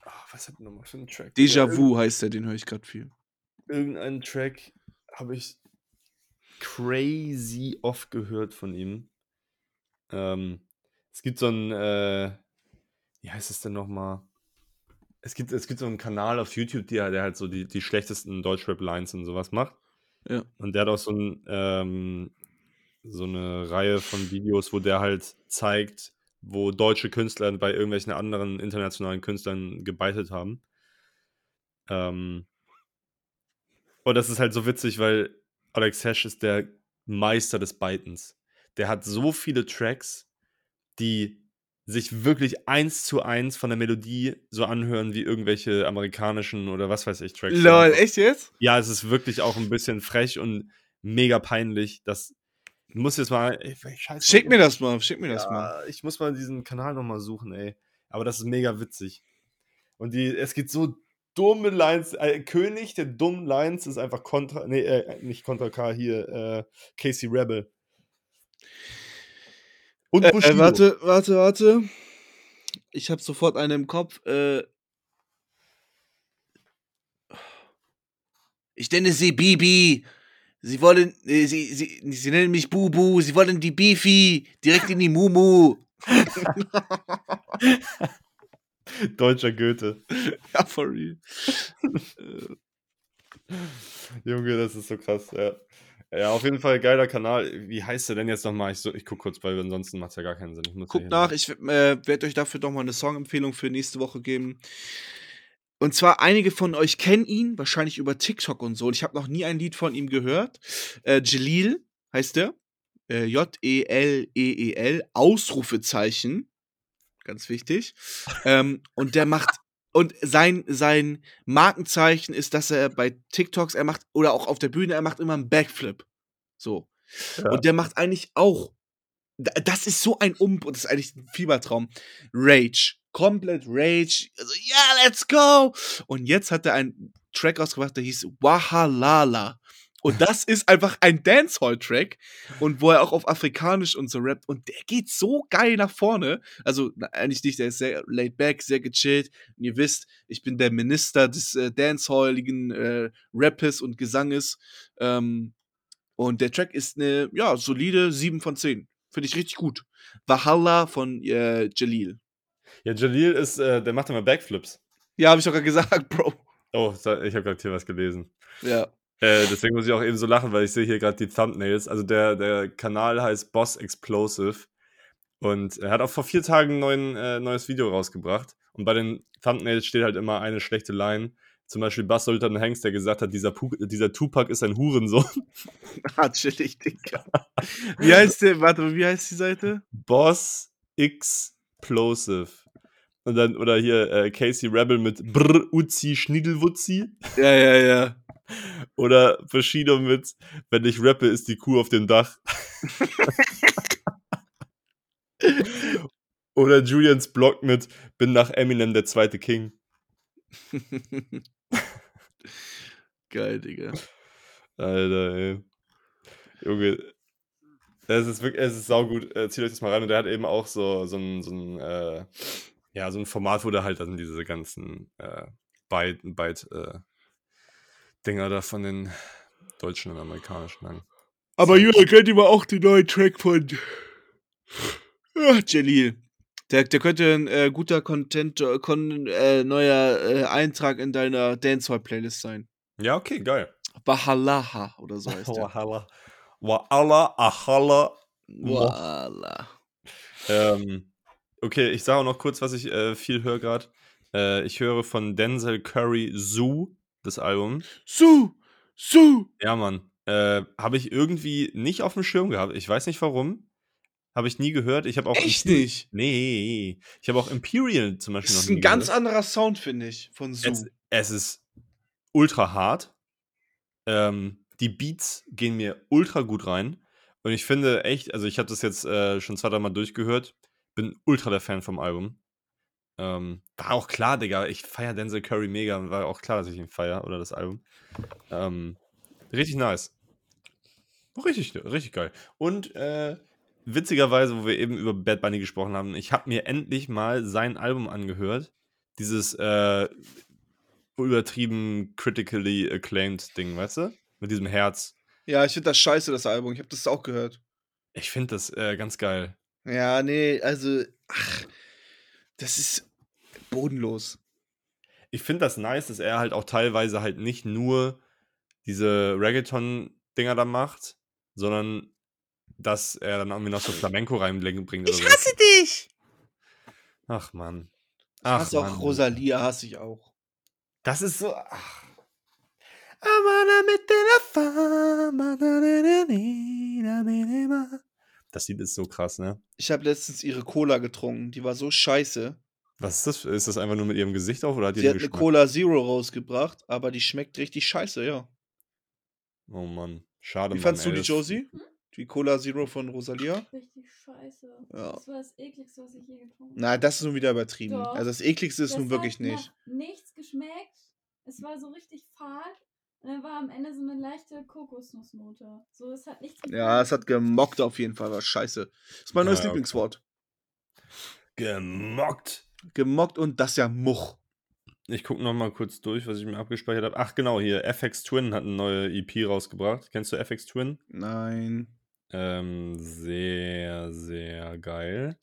Ah, was hat er nochmal für einen Track? Déjà Ja, Vu heißt der, den höre ich gerade viel. irgendeinen Track habe ich crazy oft gehört von ihm. Ähm, es gibt so einen, äh, wie heißt es denn nochmal? Es gibt, es gibt so einen Kanal auf YouTube, der, der halt so die, die schlechtesten Deutschrap-Lines und sowas macht. Ja. Und der hat auch so, ein, ähm, so eine Reihe von Videos, wo der halt zeigt, wo deutsche Künstler bei irgendwelchen anderen internationalen Künstlern gebeitet haben. Ähm, und das ist halt so witzig, weil Alex Hash ist der Meister des Beitens. Der hat so viele Tracks, die sich wirklich eins zu eins von der Melodie so anhören wie irgendwelche amerikanischen oder was weiß ich Tracks. Lol, echt jetzt? Ja, es ist wirklich auch ein bisschen frech und mega peinlich. Das muss jetzt mal. Ey, scheiß Schick mir das mal, schick mir das ja, mal. Ich muss mal diesen Kanal nochmal suchen, ey. Aber das ist mega witzig. Und die, es gibt so dumme Lines. Äh, König der dummen Lines ist einfach Contra. Nee, äh, nicht Contra K hier. Äh, Casey Rebel. Und Äh, Bushido. äh, warte, warte, warte. Ich habe sofort einen im Kopf. Äh, ich nenne sie Bibi. Sie wollen, äh, sie, sie, sie nennen mich Bubu, sie wollen die Beefy, direkt in die Mumu. Deutscher Goethe. ja, for real. Äh, Junge, das ist so krass, ja. Ja, auf jeden Fall geiler Kanal. Wie heißt der denn jetzt nochmal? Ich, so, ich guck kurz, weil ansonsten macht es ja gar keinen Sinn. Ich Guckt nach, ich äh, werde euch dafür doch mal eine Songempfehlung für nächste Woche geben. Und zwar einige von euch kennen ihn, wahrscheinlich über TikTok und so. Und ich habe noch nie ein Lied von ihm gehört. Äh, Jalil heißt der. Äh, J-E-L-E-E-L, Ausrufezeichen. Ganz wichtig. ähm, und der macht, und sein, sein Markenzeichen ist, dass er bei TikToks, er macht, oder auch auf der Bühne, er macht immer einen Backflip. So. Ja. Und der macht eigentlich auch, da- das ist so ein Um, das ist eigentlich ein Fiebertraum. Rage. Komplett Rage. Also, ja, let's go! Und jetzt hat er einen Track rausgebracht, der hieß Wahalala. Und das ist einfach ein Dancehall-Track. Und wo er auch auf Afrikanisch und so rappt. Und der geht so geil nach vorne. Also, eigentlich nicht, der ist sehr laid back, sehr gechillt. Und ihr wisst, ich bin der Minister des äh, Dancehalligen äh, Rappes und Gesanges. Ähm, und der Track ist eine, ja, solide 7 von 10. Finde ich richtig gut. Valhalla von äh, Jalil. Ja, Jalil ist, äh, der macht immer Backflips. Ja, habe ich doch gerade gesagt, Bro. Oh, ich habe gerade hier was gelesen. Ja. Äh, deswegen muss ich auch eben so lachen, weil ich sehe hier gerade die Thumbnails. Also der, der Kanal heißt Boss Explosive. Und er hat auch vor vier Tagen ein äh, neues Video rausgebracht. Und bei den Thumbnails steht halt immer eine schlechte Line. Zum Beispiel Bass Sultan Hengst, der gesagt hat, dieser, Pu dieser Tupac ist ein Hurensohn. Ah, chillig, Digga. Wie heißt der, warte, wie heißt die Seite? Boss Explosive. Und dann, oder hier äh, Casey Rebel mit Brr Uzi Schniedelwutzi. Ja, ja, ja. Oder Bushido mit Wenn ich rappe, ist die Kuh auf dem Dach. Oder Julians Blog mit Bin nach Eminem der zweite King. Geil, Digga. Alter, ey. Junge. Es ist wirklich, es ist saugut. Äh, Zieht euch das mal rein. Und der hat eben auch so, so ein, so ein, äh, ja, so ein Format, wo der halt dann diese ganzen äh, Byte, Byte äh, Dinger da von den deutschen und amerikanischen lang. Aber Jürgen, kennt ihr mal auch den neuen Track von ah, Jalil? Der, der könnte ein äh, guter Content, äh, kon, äh, neuer äh, Eintrag in deiner Dancehall-Playlist sein. Ja, okay, geil. Bahalaha oder so heißt der. Wahala. Waala, Ahala. Voila. Ähm, okay, ich sage auch noch kurz, was ich äh, viel höre gerade. Äh, ich höre von Denzel Curry Zoo, das Album. Su, su. Ja, Mann. Äh, habe ich irgendwie nicht auf dem Schirm gehabt. Ich weiß nicht warum. Habe ich nie gehört. Ich habe auch. Echt Imper- nicht? Nee. Ich habe auch Imperial zum Beispiel Das noch ist nie ein ganz gehört. anderer Sound, finde ich, von Su. Es, es ist ultra hart. Ähm, die Beats gehen mir ultra gut rein. Und ich finde echt, also ich habe das jetzt äh, schon zwei, drei Mal durchgehört. Bin ultra der Fan vom Album. Ähm, war auch klar, Digga. Ich feiere Denzel Curry mega. War auch klar, dass ich ihn feiere oder das Album. Ähm, richtig nice. Richtig, richtig geil. Und äh, witzigerweise, wo wir eben über Bad Bunny gesprochen haben, ich habe mir endlich mal sein Album angehört. Dieses äh, übertrieben critically acclaimed Ding, weißt du? Mit diesem Herz. Ja, ich finde das scheiße, das Album. Ich habe das auch gehört. Ich finde das äh, ganz geil. Ja, nee, also, ach, das ist bodenlos. Ich finde das nice, dass er halt auch teilweise halt nicht nur diese Reggaeton-Dinger da macht, sondern dass er dann irgendwie noch so Flamenco reinbringt oder so. dich! Ach man. Ich hasse auch. Rosalia, hasse ich auch. Das ist so. Ach. Das Lied ist so krass, ne? Ich habe letztens ihre Cola getrunken, die war so scheiße. Was ist das? Ist das einfach nur mit ihrem Gesicht auf oder hat die Sie hat eine? Cola Zero rausgebracht, aber die schmeckt richtig scheiße, ja. Oh Mann. Schade, Wie Mann, fandst du die, das- Josie? Die Cola Zero von Rosalia? Richtig scheiße. Ja. Das war das ekligste, was ich je getrunken habe. Na, das ist nun wieder übertrieben. Doch. Also das ekligste ist Das nun wirklich hat nicht. Nach nichts geschmeckt. Es war so richtig fad. Und dann war am Ende so eine leichte Kokosnussnote. So, es hat nichts Ja, es hat gemockt auf jeden Fall, war scheiße. Das ist mein neues Ja, okay. Lieblingswort. Gemockt. Gemockt und das ja Much. Ich gucke noch mal kurz durch, was ich mir abgespeichert habe. Ach genau, hier, FX Twin hat eine neue EP rausgebracht. Kennst du FX Twin? Nein. Ähm, sehr, sehr geil.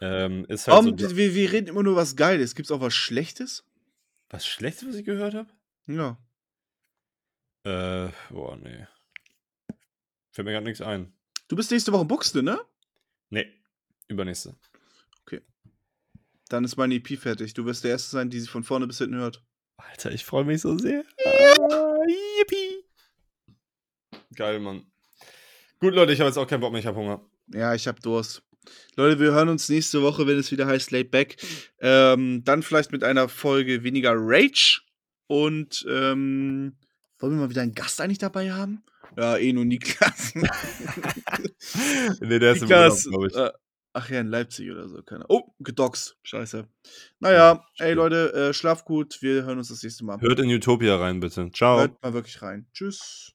Ähm, ist halt Um, so wir, wir reden immer nur was Geiles. Gibt's auch was Schlechtes? was Schlechtes, was ich gehört habe? Ja. Äh, boah, nee. Fällt mir gerade nichts ein. Du bist nächste Woche in Buxte, ne? Nee, übernächste. Dann ist meine EP fertig. Du wirst der Erste sein, die sie von vorne bis hinten hört. Alter, ich freue mich so sehr. Ah, yippie. Geil, Mann. Gut, Leute, ich habe jetzt auch keinen Bock mehr, ich habe Hunger. Ja, ich hab Durst. Leute, wir hören uns nächste Woche, wenn es wieder heißt Laid Back. Ähm, dann vielleicht mit einer Folge weniger Rage. Und ähm, wollen wir mal wieder einen Gast eigentlich dabei haben? Ja, eh nur Niklas. nee, der ist im Urlaub, Niklas, glaube ich. äh, ach ja, in Leipzig oder so. Keine Oh, gedoxt. Scheiße. Naja, ey stimmt. Leute, äh, schlaf gut. Wir hören uns das nächste Mal. Hört in Utopia rein, bitte. Ciao. Hört mal wirklich rein. Tschüss.